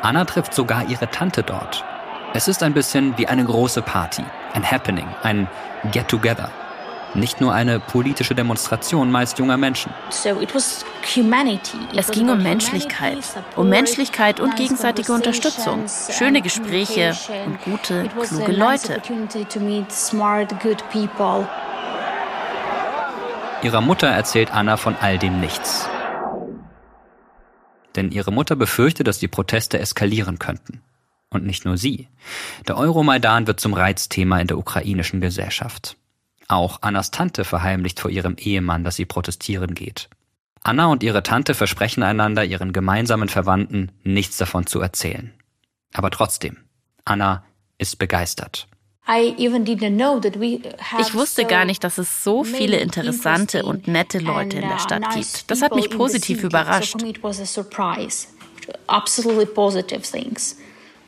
Anna trifft sogar ihre Tante dort. Es ist ein bisschen wie eine große Party, ein Happening, ein Get-Together. Nicht nur eine politische Demonstration meist junger Menschen. Es ging um Menschlichkeit, um Menschlichkeit und gegenseitige Unterstützung, schöne Gespräche und gute, kluge Leute. Ihrer Mutter erzählt Anna von all dem nichts. Denn ihre Mutter befürchtet, dass die Proteste eskalieren könnten. Und nicht nur sie. Der Euromaidan wird zum Reizthema in der ukrainischen Gesellschaft. Auch Annas Tante verheimlicht vor ihrem Ehemann, dass sie protestieren geht. Anna und ihre Tante versprechen einander, ihren gemeinsamen Verwandten nichts davon zu erzählen. Aber trotzdem, Anna ist begeistert. Ich wusste gar nicht, dass es so viele interessante und nette Leute in der Stadt uh, gibt. Das hat mich positiv überrascht.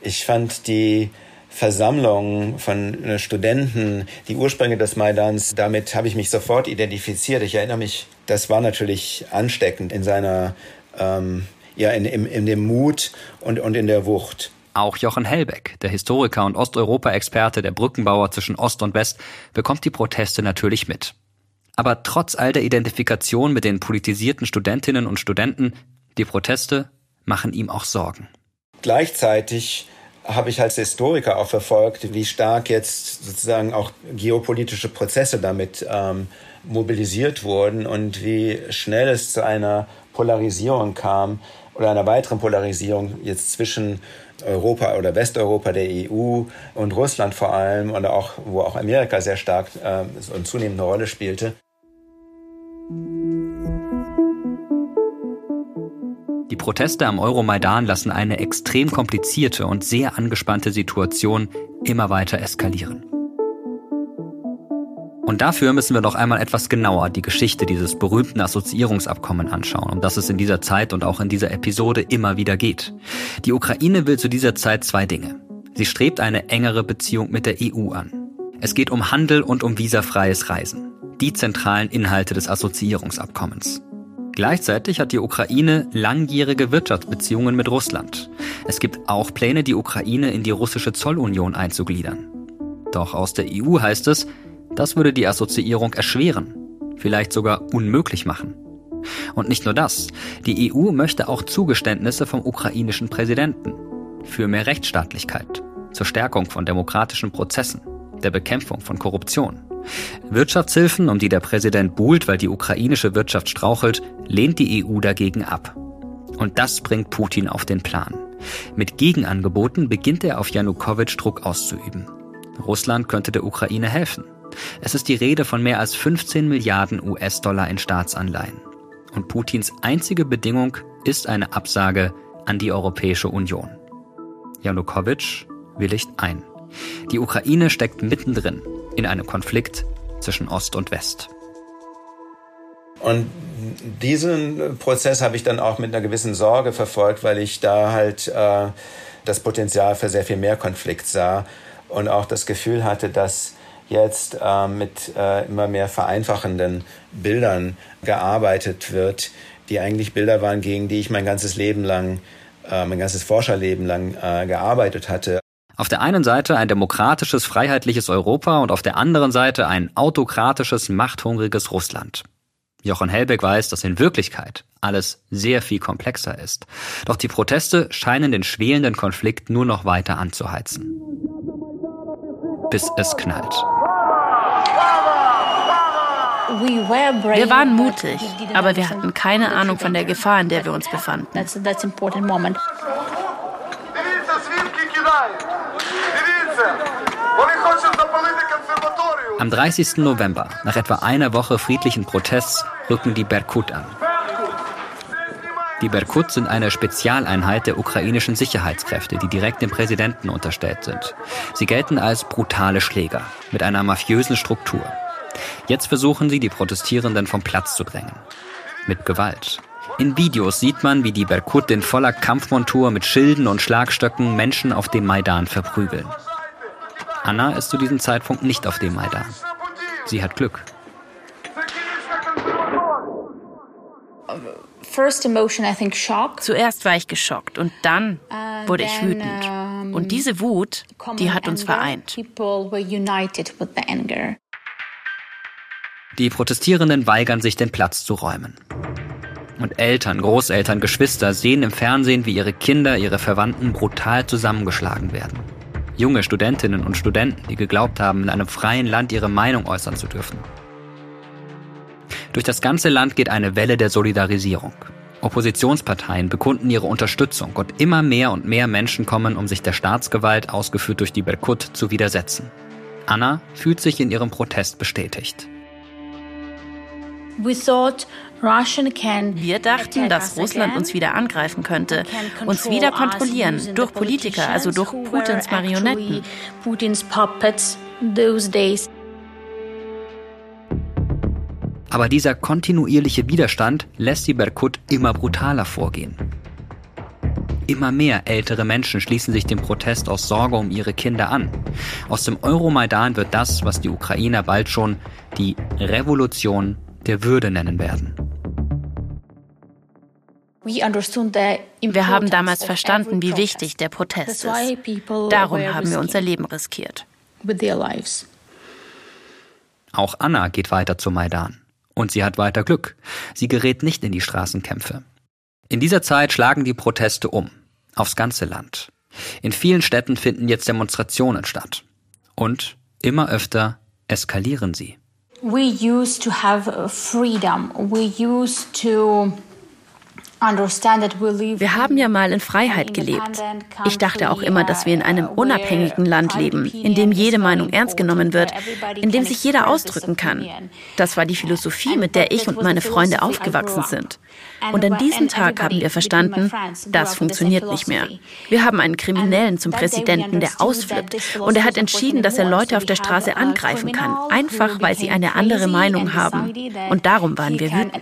Ich fand die Versammlung von äh, Studenten, die Ursprünge des Maidans, damit habe ich mich sofort identifiziert. Ich erinnere mich, das war natürlich ansteckend in seiner, ähm, ja, in, in, in dem Mut und, und in der Wucht. Auch Jochen Hellbeck, der Historiker und Osteuropa-Experte, der Brückenbauer zwischen Ost und West, bekommt die Proteste natürlich mit. Aber trotz all der Identifikation mit den politisierten Studentinnen und Studenten, die Proteste machen ihm auch Sorgen. Gleichzeitig habe ich als Historiker auch verfolgt, wie stark jetzt sozusagen auch geopolitische Prozesse damit ähm, mobilisiert wurden und wie schnell es zu einer Polarisierung kam oder einer weiteren Polarisierung jetzt zwischen Europa oder Westeuropa, der EU und Russland vor allem und auch, wo auch Amerika sehr stark äh, und zunehmende Rolle spielte. Die Proteste am Euromaidan lassen eine extrem komplizierte und sehr angespannte Situation immer weiter eskalieren. Und dafür müssen wir noch einmal etwas genauer die Geschichte dieses berühmten Assoziierungsabkommen anschauen, um das es in dieser Zeit und auch in dieser Episode immer wieder geht. Die Ukraine will zu dieser Zeit zwei Dinge. Sie strebt eine engere Beziehung mit der EU an. Es geht um Handel und um visafreies Reisen. Die zentralen Inhalte des Assoziierungsabkommens. Gleichzeitig hat die Ukraine langjährige Wirtschaftsbeziehungen mit Russland. Es gibt auch Pläne, die Ukraine in die russische Zollunion einzugliedern. Doch aus der EU heißt es, das würde die Assoziierung erschweren, vielleicht sogar unmöglich machen. Und nicht nur das, die EU möchte auch Zugeständnisse vom ukrainischen Präsidenten für mehr Rechtsstaatlichkeit, zur Stärkung von demokratischen Prozessen, der Bekämpfung von Korruption. Wirtschaftshilfen, um die der Präsident buhlt, weil die ukrainische Wirtschaft strauchelt, lehnt die EU dagegen ab. Und das bringt Putin auf den Plan. Mit Gegenangeboten beginnt er auf Janukowitsch Druck auszuüben. Russland könnte der Ukraine helfen. Es ist die Rede von mehr als 15 Milliarden US-Dollar in Staatsanleihen. Und Putins einzige Bedingung ist eine Absage an die Europäische Union. Janukowitsch willigt ein. Die Ukraine steckt mittendrin in einem Konflikt zwischen Ost und West. Und diesen Prozess habe ich dann auch mit einer gewissen Sorge verfolgt, weil ich da halt äh, das Potenzial für sehr viel mehr Konflikt sah und auch das Gefühl hatte, dass jetzt äh, mit äh, immer mehr vereinfachenden Bildern gearbeitet wird, die eigentlich Bilder waren, gegen die ich mein ganzes Leben lang, äh, mein ganzes Forscherleben lang äh, gearbeitet hatte. Auf der einen Seite ein demokratisches, freiheitliches Europa und auf der anderen Seite ein autokratisches, machthungriges Russland. Jochen Helbeck weiß, dass in Wirklichkeit alles sehr viel komplexer ist. Doch die Proteste scheinen den schwelenden Konflikt nur noch weiter anzuheizen. Bis es knallt. Wir waren mutig, aber wir hatten keine Ahnung von der Gefahr, in der wir uns befanden. Am 30. November, nach etwa einer Woche friedlichen Protests, rücken die Berkut an. Die Berkut sind eine Spezialeinheit der ukrainischen Sicherheitskräfte, die direkt dem Präsidenten unterstellt sind. Sie gelten als brutale Schläger mit einer mafiösen Struktur. Jetzt versuchen sie, die Protestierenden vom Platz zu drängen. Mit Gewalt. In Videos sieht man, wie die Berkut in voller Kampfmontur mit Schilden und Schlagstöcken Menschen auf dem Maidan verprügeln. Anna ist zu diesem Zeitpunkt nicht auf dem Maidan. Sie hat Glück. Zuerst war ich geschockt und dann wurde ich wütend. Und diese Wut, die hat uns vereint. Die Protestierenden weigern sich, den Platz zu räumen. Und Eltern, Großeltern, Geschwister sehen im Fernsehen, wie ihre Kinder, ihre Verwandten brutal zusammengeschlagen werden. Junge Studentinnen und Studenten, die geglaubt haben, in einem freien Land ihre Meinung äußern zu dürfen. Durch das ganze Land geht eine Welle der Solidarisierung. Oppositionsparteien bekunden ihre Unterstützung und immer mehr und mehr Menschen kommen, um sich der Staatsgewalt, ausgeführt durch die Berkut, zu widersetzen. Anna fühlt sich in ihrem Protest bestätigt. Wir dachten, dass Russland uns wieder angreifen könnte, uns wieder kontrollieren, durch Politiker, also durch Putins Marionetten. Aber dieser kontinuierliche Widerstand lässt die Berkut immer brutaler vorgehen. Immer mehr ältere Menschen schließen sich dem Protest aus Sorge um ihre Kinder an. Aus dem Euromaidan wird das, was die Ukrainer bald schon die Revolution der Würde nennen werden. Wir haben damals verstanden, wie wichtig der Protest ist. Darum haben wir unser Leben riskiert. Auch Anna geht weiter zum Maidan. Und sie hat weiter Glück. Sie gerät nicht in die Straßenkämpfe. In dieser Zeit schlagen die Proteste um. Aufs ganze Land. In vielen Städten finden jetzt Demonstrationen statt. Und immer öfter eskalieren sie. We used to have freedom. We used to wir haben ja mal in Freiheit gelebt. Ich dachte auch immer, dass wir in einem unabhängigen Land leben, in dem jede Meinung ernst genommen wird, in dem sich jeder ausdrücken kann. Das war die Philosophie, mit der ich und meine Freunde aufgewachsen sind. Und an diesem Tag haben wir verstanden, das funktioniert nicht mehr. Wir haben einen Kriminellen zum Präsidenten, der ausflippt. Und er hat entschieden, dass er Leute auf der Straße angreifen kann, einfach weil sie eine andere Meinung haben. Und darum waren wir wütend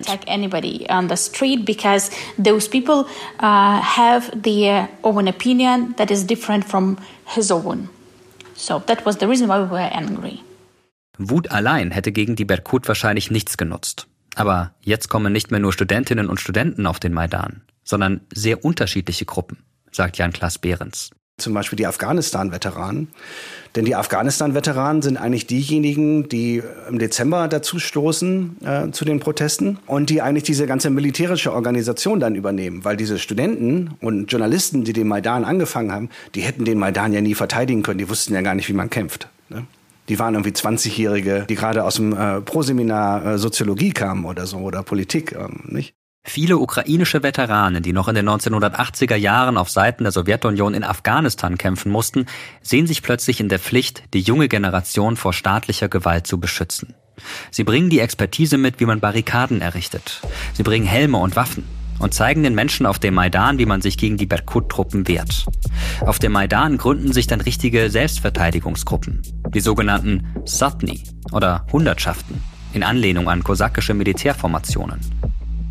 those people uh, have their own opinion that is different from his own. So that was the reason why we were angry. Wut allein hätte gegen die Berkut wahrscheinlich nichts genutzt. Aber jetzt kommen nicht mehr nur Studentinnen und Studenten auf den Maidan, sondern sehr unterschiedliche Gruppen, sagt Jan-Klaas Behrens zum Beispiel die Afghanistan-Veteranen. Denn die Afghanistan-Veteranen sind eigentlich diejenigen, die im Dezember dazu stoßen äh, zu den Protesten und die eigentlich diese ganze militärische Organisation dann übernehmen. Weil diese Studenten und Journalisten, die den Maidan angefangen haben, die hätten den Maidan ja nie verteidigen können. Die wussten ja gar nicht, wie man kämpft. Ne? Die waren irgendwie 20-Jährige, die gerade aus dem äh, Proseminar äh, Soziologie kamen oder so oder Politik, ähm, nicht? Viele ukrainische Veteranen, die noch in den 1980er Jahren auf Seiten der Sowjetunion in Afghanistan kämpfen mussten, sehen sich plötzlich in der Pflicht, die junge Generation vor staatlicher Gewalt zu beschützen. Sie bringen die Expertise mit, wie man Barrikaden errichtet. Sie bringen Helme und Waffen und zeigen den Menschen auf dem Maidan, wie man sich gegen die Berkut-Truppen wehrt. Auf dem Maidan gründen sich dann richtige Selbstverteidigungsgruppen, die sogenannten Satni oder Hundertschaften, in Anlehnung an kosakische Militärformationen.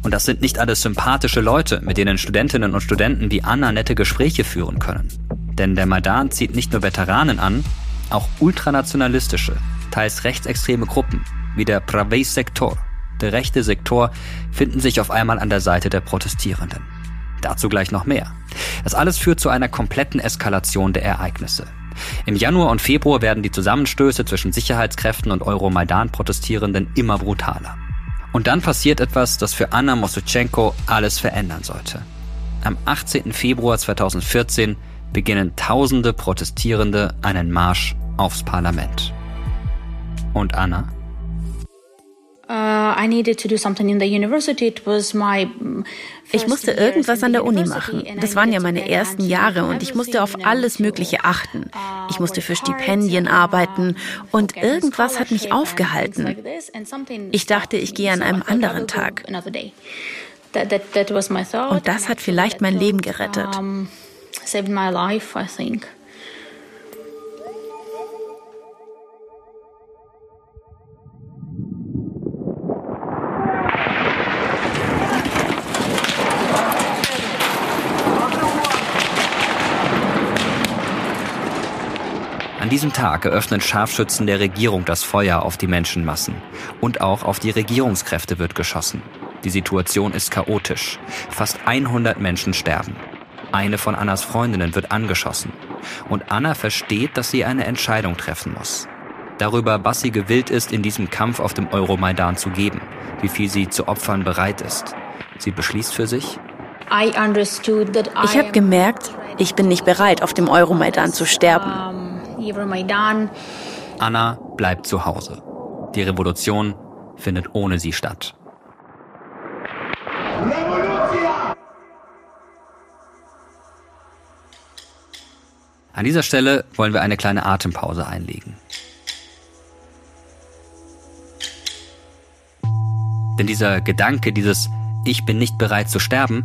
Und das sind nicht alles sympathische Leute, mit denen Studentinnen und Studenten wie Anna nette Gespräche führen können. Denn der Maidan zieht nicht nur Veteranen an, auch ultranationalistische, teils rechtsextreme Gruppen, wie der Pravej Sektor, der rechte Sektor, finden sich auf einmal an der Seite der Protestierenden. Dazu gleich noch mehr. Das alles führt zu einer kompletten Eskalation der Ereignisse. Im Januar und Februar werden die Zusammenstöße zwischen Sicherheitskräften und Euromaidan-Protestierenden immer brutaler. Und dann passiert etwas, das für Anna Mosuchenko alles verändern sollte. Am 18. Februar 2014 beginnen tausende Protestierende einen Marsch aufs Parlament. Und Anna? Uh, ich musste irgendwas an der Uni machen. Das waren ja meine ersten Jahre und ich musste auf alles Mögliche achten. Ich musste für Stipendien arbeiten und irgendwas hat mich aufgehalten. Ich dachte, ich gehe an einem anderen Tag. Und das hat vielleicht mein Leben gerettet. An diesem Tag eröffnen Scharfschützen der Regierung das Feuer auf die Menschenmassen. Und auch auf die Regierungskräfte wird geschossen. Die Situation ist chaotisch. Fast 100 Menschen sterben. Eine von Annas Freundinnen wird angeschossen. Und Anna versteht, dass sie eine Entscheidung treffen muss. Darüber, was sie gewillt ist, in diesem Kampf auf dem Euromaidan zu geben. Wie viel sie zu opfern bereit ist. Sie beschließt für sich. Ich habe gemerkt, ich bin nicht bereit, auf dem Euromaidan zu sterben. Anna bleibt zu Hause. Die Revolution findet ohne sie statt. An dieser Stelle wollen wir eine kleine Atempause einlegen. Denn dieser Gedanke, dieses Ich bin nicht bereit zu sterben,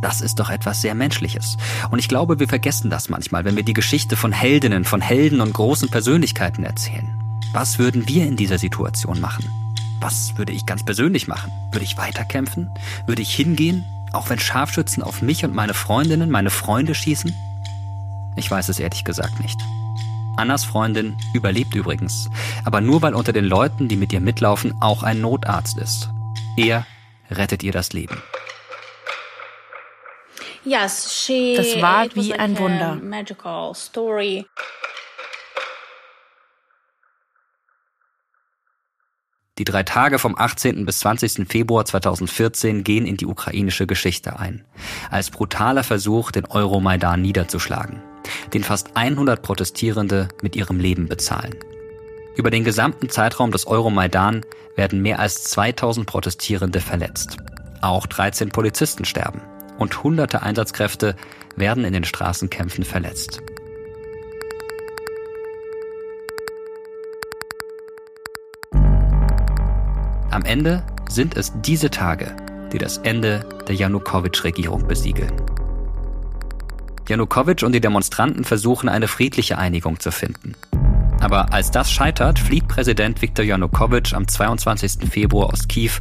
das ist doch etwas sehr Menschliches. Und ich glaube, wir vergessen das manchmal, wenn wir die Geschichte von Heldinnen, von Helden und großen Persönlichkeiten erzählen. Was würden wir in dieser Situation machen? Was würde ich ganz persönlich machen? Würde ich weiterkämpfen? Würde ich hingehen, auch wenn Scharfschützen auf mich und meine Freundinnen, meine Freunde schießen? Ich weiß es ehrlich gesagt nicht. Annas Freundin überlebt übrigens, aber nur weil unter den Leuten, die mit ihr mitlaufen, auch ein Notarzt ist. Er rettet ihr das Leben. Das war wie ein Wunder. Die drei Tage vom 18. bis 20. Februar 2014 gehen in die ukrainische Geschichte ein. Als brutaler Versuch, den Euromaidan niederzuschlagen, den fast 100 Protestierende mit ihrem Leben bezahlen. Über den gesamten Zeitraum des Euromaidan werden mehr als 2000 Protestierende verletzt. Auch 13 Polizisten sterben und hunderte Einsatzkräfte werden in den Straßenkämpfen verletzt. Am Ende sind es diese Tage, die das Ende der Janukowitsch-Regierung besiegeln. Janukowitsch und die Demonstranten versuchen eine friedliche Einigung zu finden. Aber als das scheitert, flieht Präsident Viktor Janukowitsch am 22. Februar aus Kiew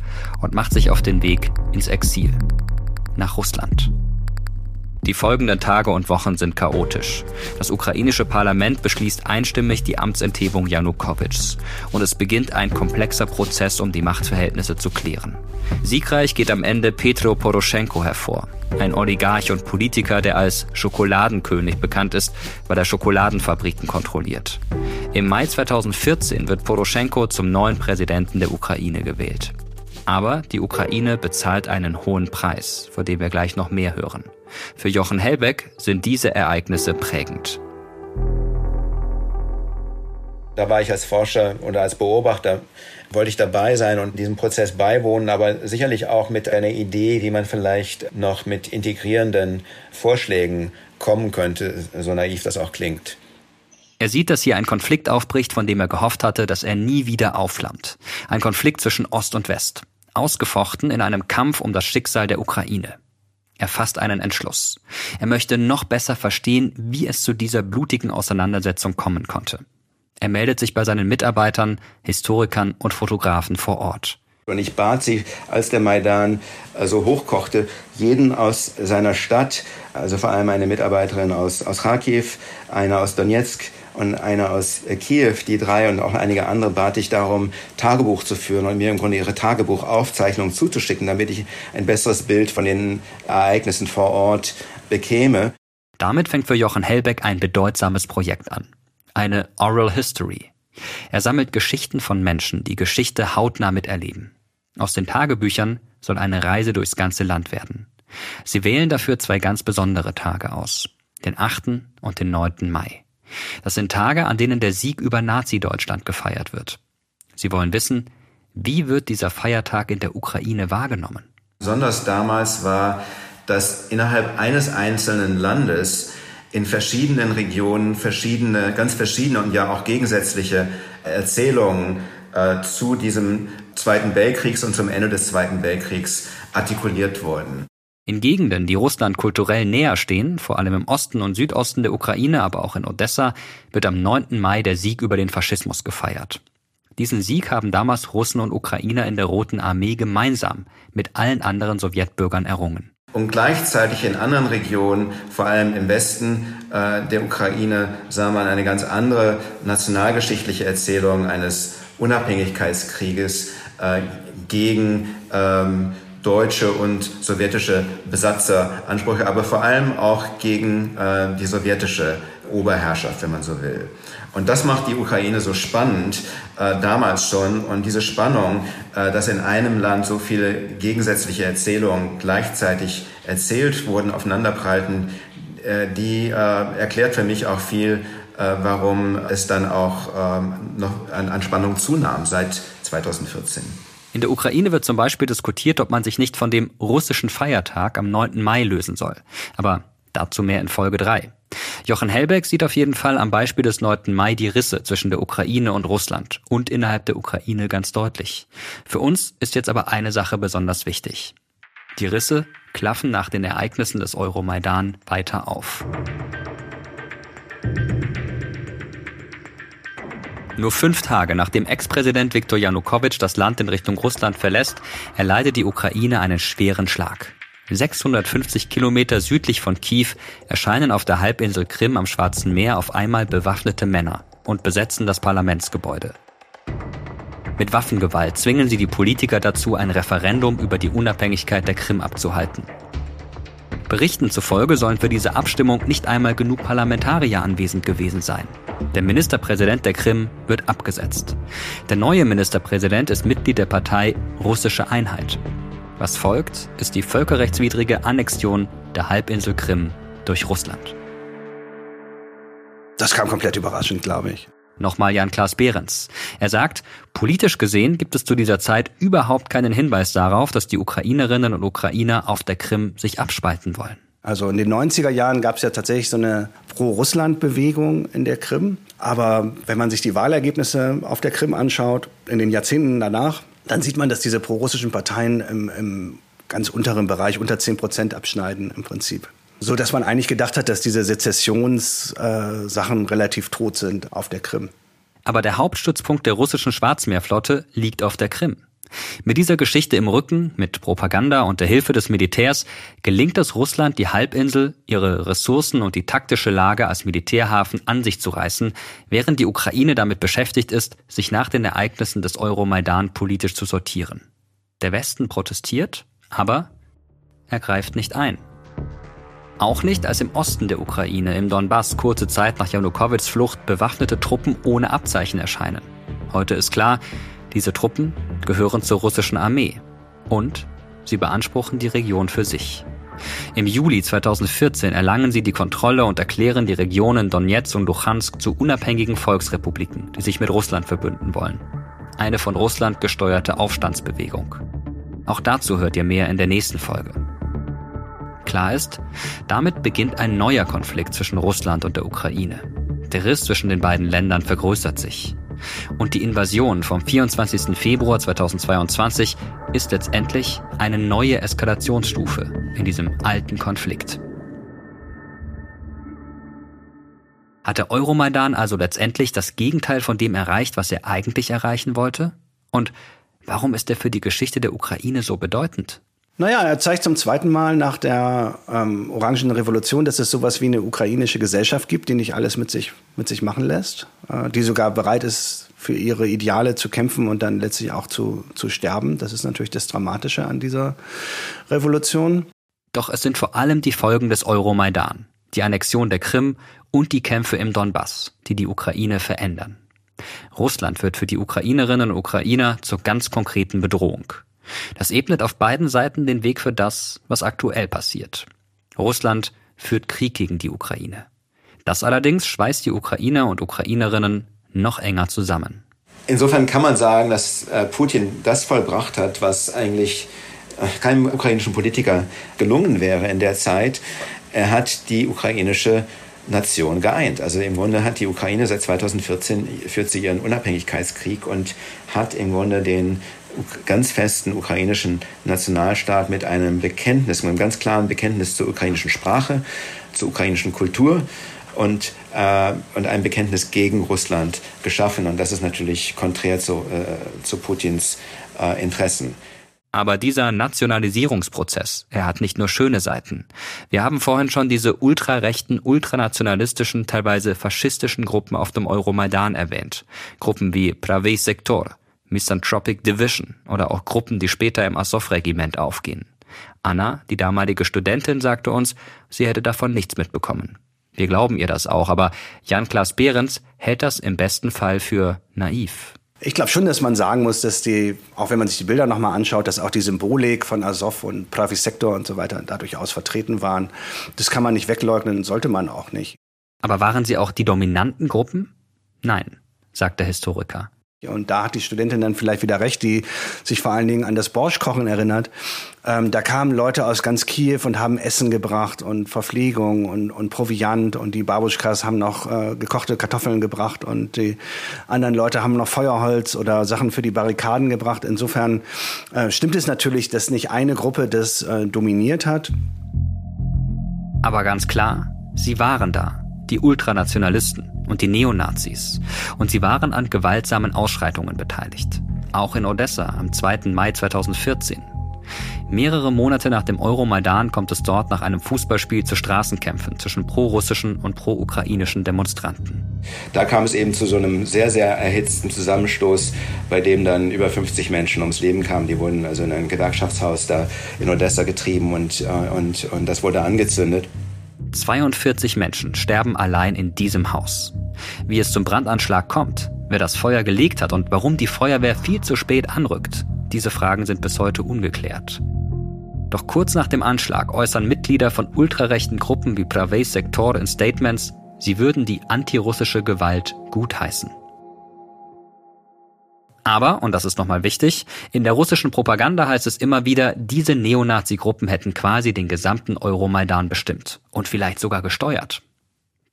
und macht sich auf den Weg ins Exil nach Russland. Die folgenden Tage und Wochen sind chaotisch. Das ukrainische Parlament beschließt einstimmig die Amtsenthebung Janukowitschs und es beginnt ein komplexer Prozess, um die Machtverhältnisse zu klären. Siegreich geht am Ende Petro Poroschenko hervor, ein Oligarch und Politiker, der als Schokoladenkönig bekannt ist, weil er Schokoladenfabriken kontrolliert. Im Mai 2014 wird Poroschenko zum neuen Präsidenten der Ukraine gewählt. Aber die Ukraine bezahlt einen hohen Preis, vor dem wir gleich noch mehr hören. Für Jochen Hellbeck sind diese Ereignisse prägend. Da war ich als Forscher oder als Beobachter, wollte ich dabei sein und diesem Prozess beiwohnen, aber sicherlich auch mit einer Idee, wie man vielleicht noch mit integrierenden Vorschlägen kommen könnte, so naiv das auch klingt. Er sieht, dass hier ein Konflikt aufbricht, von dem er gehofft hatte, dass er nie wieder aufflammt. Ein Konflikt zwischen Ost und West. Ausgefochten in einem Kampf um das Schicksal der Ukraine. Er fasst einen Entschluss. Er möchte noch besser verstehen, wie es zu dieser blutigen Auseinandersetzung kommen konnte. Er meldet sich bei seinen Mitarbeitern, Historikern und Fotografen vor Ort. Und ich bat sie, als der Maidan äh, so hochkochte, jeden aus seiner Stadt, also vor allem eine Mitarbeiterin aus, aus Kharkiv, eine aus Donetsk, und einer aus äh, Kiew, die drei und auch einige andere bat ich darum, Tagebuch zu führen und mir im Grunde ihre Tagebuchaufzeichnungen zuzuschicken, damit ich ein besseres Bild von den Ereignissen vor Ort bekäme. Damit fängt für Jochen Hellbeck ein bedeutsames Projekt an. Eine Oral History. Er sammelt Geschichten von Menschen, die Geschichte hautnah miterleben. Aus den Tagebüchern soll eine Reise durchs ganze Land werden. Sie wählen dafür zwei ganz besondere Tage aus. Den 8. und den 9. Mai. Das sind Tage, an denen der Sieg über Nazi-Deutschland gefeiert wird. Sie wollen wissen, wie wird dieser Feiertag in der Ukraine wahrgenommen? Besonders damals war, dass innerhalb eines einzelnen Landes in verschiedenen Regionen verschiedene, ganz verschiedene und ja auch gegensätzliche Erzählungen äh, zu diesem Zweiten Weltkriegs und zum Ende des Zweiten Weltkriegs artikuliert wurden. In Gegenden, die Russland kulturell näher stehen, vor allem im Osten und Südosten der Ukraine, aber auch in Odessa, wird am 9. Mai der Sieg über den Faschismus gefeiert. Diesen Sieg haben damals Russen und Ukrainer in der Roten Armee gemeinsam mit allen anderen Sowjetbürgern errungen. Und gleichzeitig in anderen Regionen, vor allem im Westen äh, der Ukraine, sah man eine ganz andere nationalgeschichtliche Erzählung eines Unabhängigkeitskrieges äh, gegen ähm, deutsche und sowjetische Besatzeраnsprüche, aber vor allem auch gegen äh, die sowjetische Oberherrschaft, wenn man so will. Und das macht die Ukraine so spannend, äh, damals schon. Und diese Spannung, äh, dass in einem Land so viele gegensätzliche Erzählungen gleichzeitig erzählt wurden, aufeinanderprallten, äh, die äh, erklärt für mich auch viel, äh, warum es dann auch ähm, noch an, an Spannung zunahm seit 2014. In der Ukraine wird zum Beispiel diskutiert, ob man sich nicht von dem russischen Feiertag am 9. Mai lösen soll. Aber dazu mehr in Folge 3. Jochen Hellbeck sieht auf jeden Fall am Beispiel des 9. Mai die Risse zwischen der Ukraine und Russland und innerhalb der Ukraine ganz deutlich. Für uns ist jetzt aber eine Sache besonders wichtig. Die Risse klaffen nach den Ereignissen des Euromaidan weiter auf. Nur fünf Tage nachdem Ex-Präsident Viktor Janukowitsch das Land in Richtung Russland verlässt, erleidet die Ukraine einen schweren Schlag. 650 Kilometer südlich von Kiew erscheinen auf der Halbinsel Krim am Schwarzen Meer auf einmal bewaffnete Männer und besetzen das Parlamentsgebäude. Mit Waffengewalt zwingen sie die Politiker dazu, ein Referendum über die Unabhängigkeit der Krim abzuhalten. Berichten zufolge sollen für diese Abstimmung nicht einmal genug Parlamentarier anwesend gewesen sein. Der Ministerpräsident der Krim wird abgesetzt. Der neue Ministerpräsident ist Mitglied der Partei Russische Einheit. Was folgt, ist die völkerrechtswidrige Annexion der Halbinsel Krim durch Russland. Das kam komplett überraschend, glaube ich. Nochmal Jan-Klaas Behrens. Er sagt, politisch gesehen gibt es zu dieser Zeit überhaupt keinen Hinweis darauf, dass die Ukrainerinnen und Ukrainer auf der Krim sich abspalten wollen. Also in den 90er Jahren gab es ja tatsächlich so eine Pro-Russland-Bewegung in der Krim. Aber wenn man sich die Wahlergebnisse auf der Krim anschaut, in den Jahrzehnten danach, dann sieht man, dass diese pro-russischen Parteien im, im ganz unteren Bereich unter 10 Prozent abschneiden im Prinzip. So dass man eigentlich gedacht hat, dass diese Sezessionssachen äh, relativ tot sind auf der Krim. Aber der Hauptstützpunkt der russischen Schwarzmeerflotte liegt auf der Krim. Mit dieser Geschichte im Rücken, mit Propaganda und der Hilfe des Militärs gelingt es Russland, die Halbinsel, ihre Ressourcen und die taktische Lage als Militärhafen an sich zu reißen, während die Ukraine damit beschäftigt ist, sich nach den Ereignissen des Euromaidan politisch zu sortieren. Der Westen protestiert, aber er greift nicht ein. Auch nicht, als im Osten der Ukraine, im Donbass, kurze Zeit nach Janukowitschs Flucht bewaffnete Truppen ohne Abzeichen erscheinen. Heute ist klar, diese Truppen gehören zur russischen Armee und sie beanspruchen die Region für sich. Im Juli 2014 erlangen sie die Kontrolle und erklären die Regionen Donetsk und Luhansk zu unabhängigen Volksrepubliken, die sich mit Russland verbünden wollen. Eine von Russland gesteuerte Aufstandsbewegung. Auch dazu hört ihr mehr in der nächsten Folge. Klar ist, damit beginnt ein neuer Konflikt zwischen Russland und der Ukraine. Der Riss zwischen den beiden Ländern vergrößert sich. Und die Invasion vom 24. Februar 2022 ist letztendlich eine neue Eskalationsstufe in diesem alten Konflikt. Hat der Euromaidan also letztendlich das Gegenteil von dem erreicht, was er eigentlich erreichen wollte? Und warum ist er für die Geschichte der Ukraine so bedeutend? Naja, er zeigt zum zweiten Mal nach der ähm, Orangen Revolution, dass es sowas wie eine ukrainische Gesellschaft gibt, die nicht alles mit sich, mit sich machen lässt, äh, die sogar bereit ist, für ihre Ideale zu kämpfen und dann letztlich auch zu, zu sterben. Das ist natürlich das Dramatische an dieser Revolution. Doch es sind vor allem die Folgen des Euromaidan, die Annexion der Krim und die Kämpfe im Donbass, die die Ukraine verändern. Russland wird für die Ukrainerinnen und Ukrainer zur ganz konkreten Bedrohung. Das ebnet auf beiden Seiten den Weg für das, was aktuell passiert. Russland führt Krieg gegen die Ukraine. Das allerdings schweißt die Ukrainer und Ukrainerinnen noch enger zusammen. Insofern kann man sagen, dass äh, Putin das vollbracht hat, was eigentlich äh, keinem ukrainischen Politiker gelungen wäre in der Zeit. Er hat die ukrainische Nation geeint. Also im Grunde hat die Ukraine seit 2014 führt sie ihren Unabhängigkeitskrieg und hat im Grunde den ganz festen ukrainischen Nationalstaat mit einem Bekenntnis, mit einem ganz klaren Bekenntnis zur ukrainischen Sprache, zur ukrainischen Kultur und, äh, und ein Bekenntnis gegen Russland geschaffen. Und das ist natürlich konträr zu, äh, zu Putins äh, Interessen. Aber dieser Nationalisierungsprozess, er hat nicht nur schöne Seiten. Wir haben vorhin schon diese ultrarechten, ultranationalistischen, teilweise faschistischen Gruppen auf dem Euromaidan erwähnt. Gruppen wie Pravej Sektor, Misanthropic Division oder auch Gruppen, die später im Azov-Regiment aufgehen. Anna, die damalige Studentin, sagte uns, sie hätte davon nichts mitbekommen. Wir glauben ihr das auch, aber Jan-Klaas Behrens hält das im besten Fall für naiv. Ich glaube schon, dass man sagen muss, dass die, auch wenn man sich die Bilder nochmal anschaut, dass auch die Symbolik von Azov und Pravi Sektor und so weiter da durchaus vertreten waren. Das kann man nicht wegleugnen, sollte man auch nicht. Aber waren sie auch die dominanten Gruppen? Nein, sagt der Historiker. Und da hat die Studentin dann vielleicht wieder recht, die sich vor allen Dingen an das Borschkochen erinnert. Ähm, da kamen Leute aus ganz Kiew und haben Essen gebracht und Verpflegung und, und Proviant und die Babuschkas haben noch äh, gekochte Kartoffeln gebracht und die anderen Leute haben noch Feuerholz oder Sachen für die Barrikaden gebracht. Insofern äh, stimmt es natürlich, dass nicht eine Gruppe das äh, dominiert hat. Aber ganz klar, sie waren da, die Ultranationalisten und die Neonazis. Und sie waren an gewaltsamen Ausschreitungen beteiligt. Auch in Odessa am 2. Mai 2014. Mehrere Monate nach dem Euromaidan kommt es dort nach einem Fußballspiel zu Straßenkämpfen zwischen pro-russischen und pro-ukrainischen Demonstranten. Da kam es eben zu so einem sehr, sehr erhitzten Zusammenstoß, bei dem dann über 50 Menschen ums Leben kamen. Die wurden also in ein Gewerkschaftshaus da in Odessa getrieben und, äh, und, und das wurde angezündet. 42 Menschen sterben allein in diesem Haus. Wie es zum Brandanschlag kommt, wer das Feuer gelegt hat und warum die Feuerwehr viel zu spät anrückt, diese Fragen sind bis heute ungeklärt. Doch kurz nach dem Anschlag äußern Mitglieder von ultrarechten Gruppen wie Pravej Sektor in Statements, sie würden die antirussische Gewalt gutheißen. Aber, und das ist nochmal wichtig, in der russischen Propaganda heißt es immer wieder, diese Neonazi-Gruppen hätten quasi den gesamten Euromaidan bestimmt und vielleicht sogar gesteuert.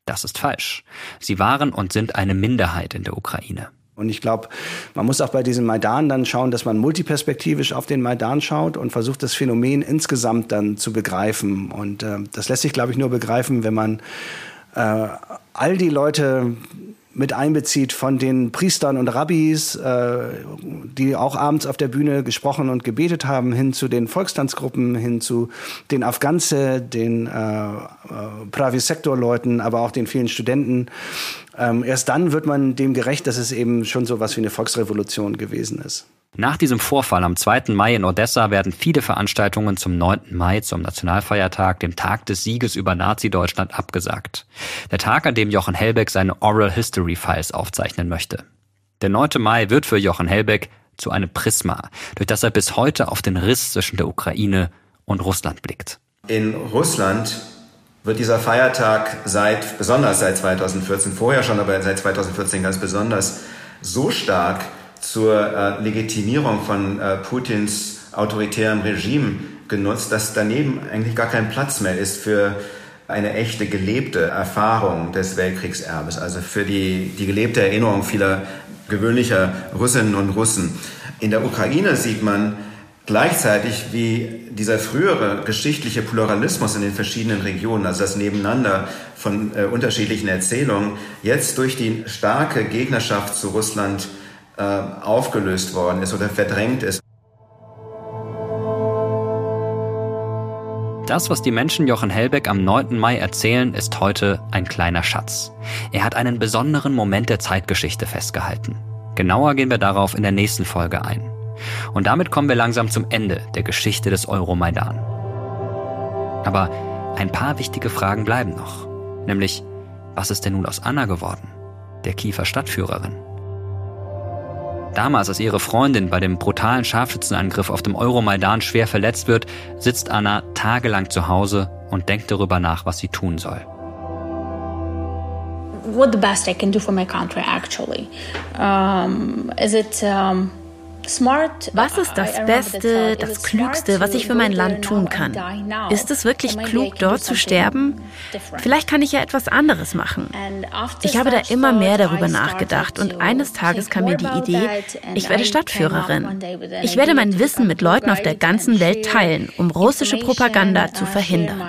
Das ist falsch. Sie waren und sind eine Minderheit in der Ukraine. Und ich glaube, man muss auch bei diesem Maidan dann schauen, dass man multiperspektivisch auf den Maidan schaut und versucht, das Phänomen insgesamt dann zu begreifen. Und äh, das lässt sich, glaube ich, nur begreifen, wenn man äh, all die Leute mit einbezieht von den Priestern und Rabbis, äh, die auch abends auf der Bühne gesprochen und gebetet haben, hin zu den Volkstanzgruppen, hin zu den Afghanze, den äh, äh, Pravi-Sektor-Leuten, aber auch den vielen Studenten. Ähm, erst dann wird man dem gerecht, dass es eben schon so was wie eine Volksrevolution gewesen ist. Nach diesem Vorfall am 2. Mai in Odessa werden viele Veranstaltungen zum 9. Mai, zum Nationalfeiertag, dem Tag des Sieges über Nazi-Deutschland abgesagt. Der Tag, an dem Jochen Hellbeck seine Oral History Files aufzeichnen möchte. Der 9. Mai wird für Jochen Hellbeck zu einem Prisma, durch das er bis heute auf den Riss zwischen der Ukraine und Russland blickt. In Russland wird dieser Feiertag seit, besonders seit 2014, vorher schon, aber seit 2014 ganz besonders, so stark zur äh, Legitimierung von äh, Putins autoritärem Regime genutzt, dass daneben eigentlich gar kein Platz mehr ist für eine echte gelebte Erfahrung des Weltkriegserbes, also für die, die gelebte Erinnerung vieler gewöhnlicher Russinnen und Russen. In der Ukraine sieht man gleichzeitig, wie dieser frühere geschichtliche Pluralismus in den verschiedenen Regionen, also das Nebeneinander von äh, unterschiedlichen Erzählungen, jetzt durch die starke Gegnerschaft zu Russland äh, aufgelöst worden ist oder verdrängt ist. Das, was die Menschen Jochen Hellbeck am 9. Mai erzählen, ist heute ein kleiner Schatz. Er hat einen besonderen Moment der Zeitgeschichte festgehalten. Genauer gehen wir darauf in der nächsten Folge ein. Und damit kommen wir langsam zum Ende der Geschichte des Euromaidan. Aber ein paar wichtige Fragen bleiben noch. Nämlich, was ist denn nun aus Anna geworden, der Kiefer Stadtführerin? Damals, als ihre Freundin bei dem brutalen Scharfschützenangriff auf dem Euromaidan schwer verletzt wird, sitzt Anna tagelang zu Hause und denkt darüber nach, was sie tun soll. What the best I can do for my country actually? Um, is it um was ist das Beste, das Klügste, was ich für mein Land tun kann? Ist es wirklich klug, dort zu sterben? Vielleicht kann ich ja etwas anderes machen. Ich habe da immer mehr darüber nachgedacht und eines Tages kam mir die Idee, ich werde Stadtführerin. Ich werde mein Wissen mit Leuten auf der ganzen Welt teilen, um russische Propaganda zu verhindern.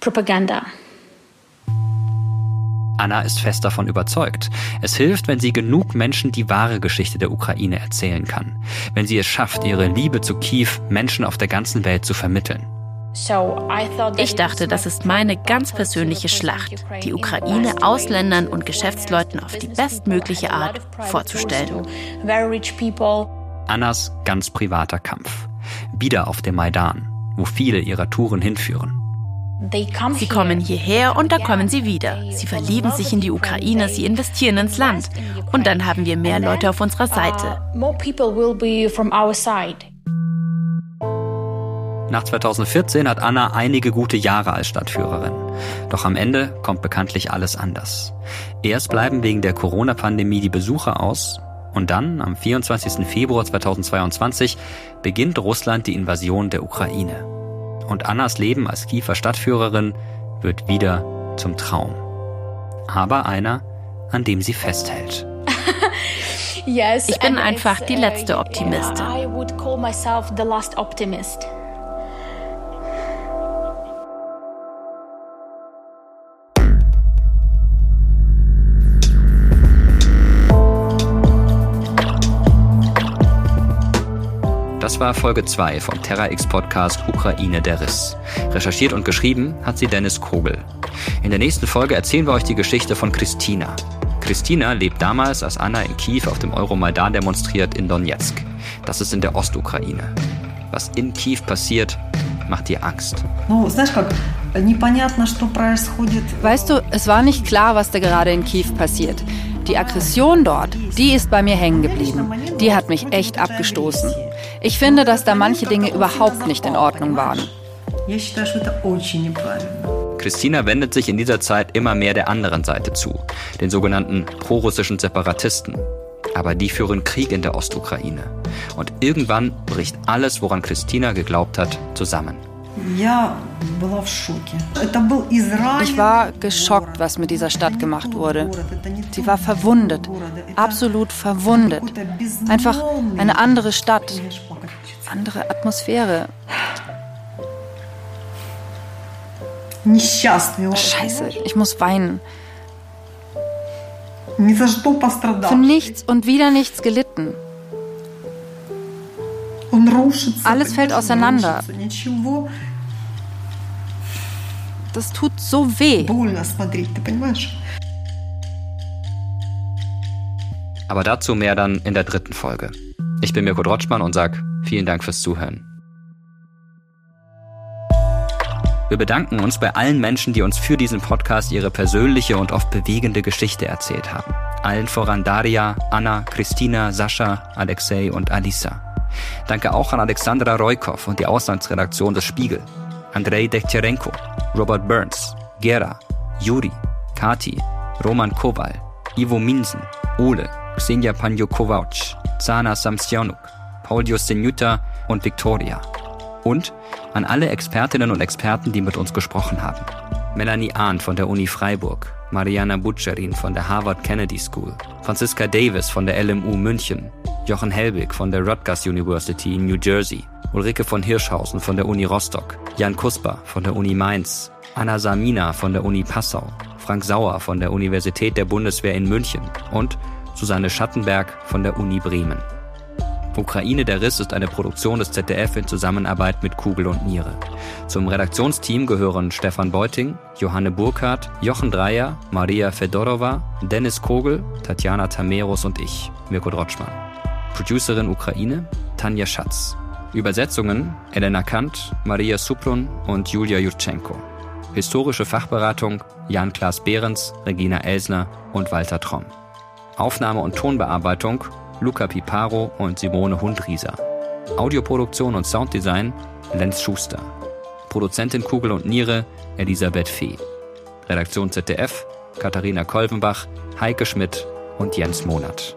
Propaganda. Anna ist fest davon überzeugt. Es hilft, wenn sie genug Menschen die wahre Geschichte der Ukraine erzählen kann. Wenn sie es schafft, ihre Liebe zu Kiew Menschen auf der ganzen Welt zu vermitteln. Ich dachte, das ist meine ganz persönliche Schlacht, die Ukraine Ausländern und Geschäftsleuten auf die bestmögliche Art vorzustellen. Annas ganz privater Kampf. Wieder auf dem Maidan, wo viele ihrer Touren hinführen. Sie kommen hierher und da kommen sie wieder. Sie verlieben sich in die Ukraine, sie investieren ins Land. Und dann haben wir mehr Leute auf unserer Seite. Nach 2014 hat Anna einige gute Jahre als Stadtführerin. Doch am Ende kommt bekanntlich alles anders. Erst bleiben wegen der Corona-Pandemie die Besucher aus und dann, am 24. Februar 2022, beginnt Russland die Invasion der Ukraine und Annas Leben als Kiefer Stadtführerin wird wieder zum Traum. Aber einer, an dem sie festhält. ich bin einfach die letzte Optimistin. Das war Folge 2 vom Terra X Podcast Ukraine der Riss. Recherchiert und geschrieben hat sie Dennis Kogel. In der nächsten Folge erzählen wir euch die Geschichte von Christina. Christina lebt damals, als Anna in Kiew auf dem Euromaidan demonstriert, in Donetsk. Das ist in der Ostukraine. Was in Kiew passiert, macht dir Angst. Weißt du, es war nicht klar, was da gerade in Kiew passiert. Die Aggression dort, die ist bei mir hängen geblieben. Die hat mich echt abgestoßen. Ich finde, dass da manche Dinge überhaupt nicht in Ordnung waren. Christina wendet sich in dieser Zeit immer mehr der anderen Seite zu, den sogenannten prorussischen Separatisten. Aber die führen Krieg in der Ostukraine. Und irgendwann bricht alles, woran Christina geglaubt hat, zusammen. Ich war geschockt, was mit dieser Stadt gemacht wurde. Sie war verwundet, absolut verwundet. Einfach eine andere Stadt, andere Atmosphäre. Scheiße, ich muss weinen. Für nichts und wieder nichts gelitten. Alles fällt auseinander. Das tut so weh. Aber dazu mehr dann in der dritten Folge. Ich bin Mirko Drotschmann und sag vielen Dank fürs Zuhören. Wir bedanken uns bei allen Menschen, die uns für diesen Podcast ihre persönliche und oft bewegende Geschichte erzählt haben. Allen voran Daria, Anna, Christina, Sascha, Alexei und Alisa. Danke auch an Alexandra Roykov und die Auslandsredaktion des Spiegel, Andrei Dechtyarenko, Robert Burns, Gera, Juri, Kati, Roman Kowal, Ivo Minsen, Ole, Xenia Panjo-Kovac, Zana Samsionuk, Paul Justenuta und Victoria. Und an alle Expertinnen und Experten, die mit uns gesprochen haben. Melanie Ahn von der Uni Freiburg, Mariana Butcherin von der Harvard Kennedy School, Franziska Davis von der LMU München, Jochen Helbig von der Rutgers University in New Jersey, Ulrike von Hirschhausen von der Uni Rostock, Jan Kusper von der Uni Mainz, Anna Samina von der Uni Passau, Frank Sauer von der Universität der Bundeswehr in München und Susanne Schattenberg von der Uni Bremen. Ukraine der Riss ist eine Produktion des ZDF in Zusammenarbeit mit Kugel und Niere. Zum Redaktionsteam gehören Stefan Beuting, Johanne Burkhardt, Jochen Dreier, Maria Fedorova, Dennis Kogel, Tatjana Tameros und ich, Mirko Drotschmann. Producerin Ukraine, Tanja Schatz. Übersetzungen Elena Kant, Maria Suplun und Julia Jutschenko. Historische Fachberatung Jan-Klaas Behrens, Regina Elsner und Walter Tromm. Aufnahme und Tonbearbeitung Luca Piparo und Simone Hundrieser. Audioproduktion und Sounddesign Lenz Schuster. Produzentin Kugel und Niere Elisabeth Fee. Redaktion ZDF Katharina Kolvenbach, Heike Schmidt und Jens Monat.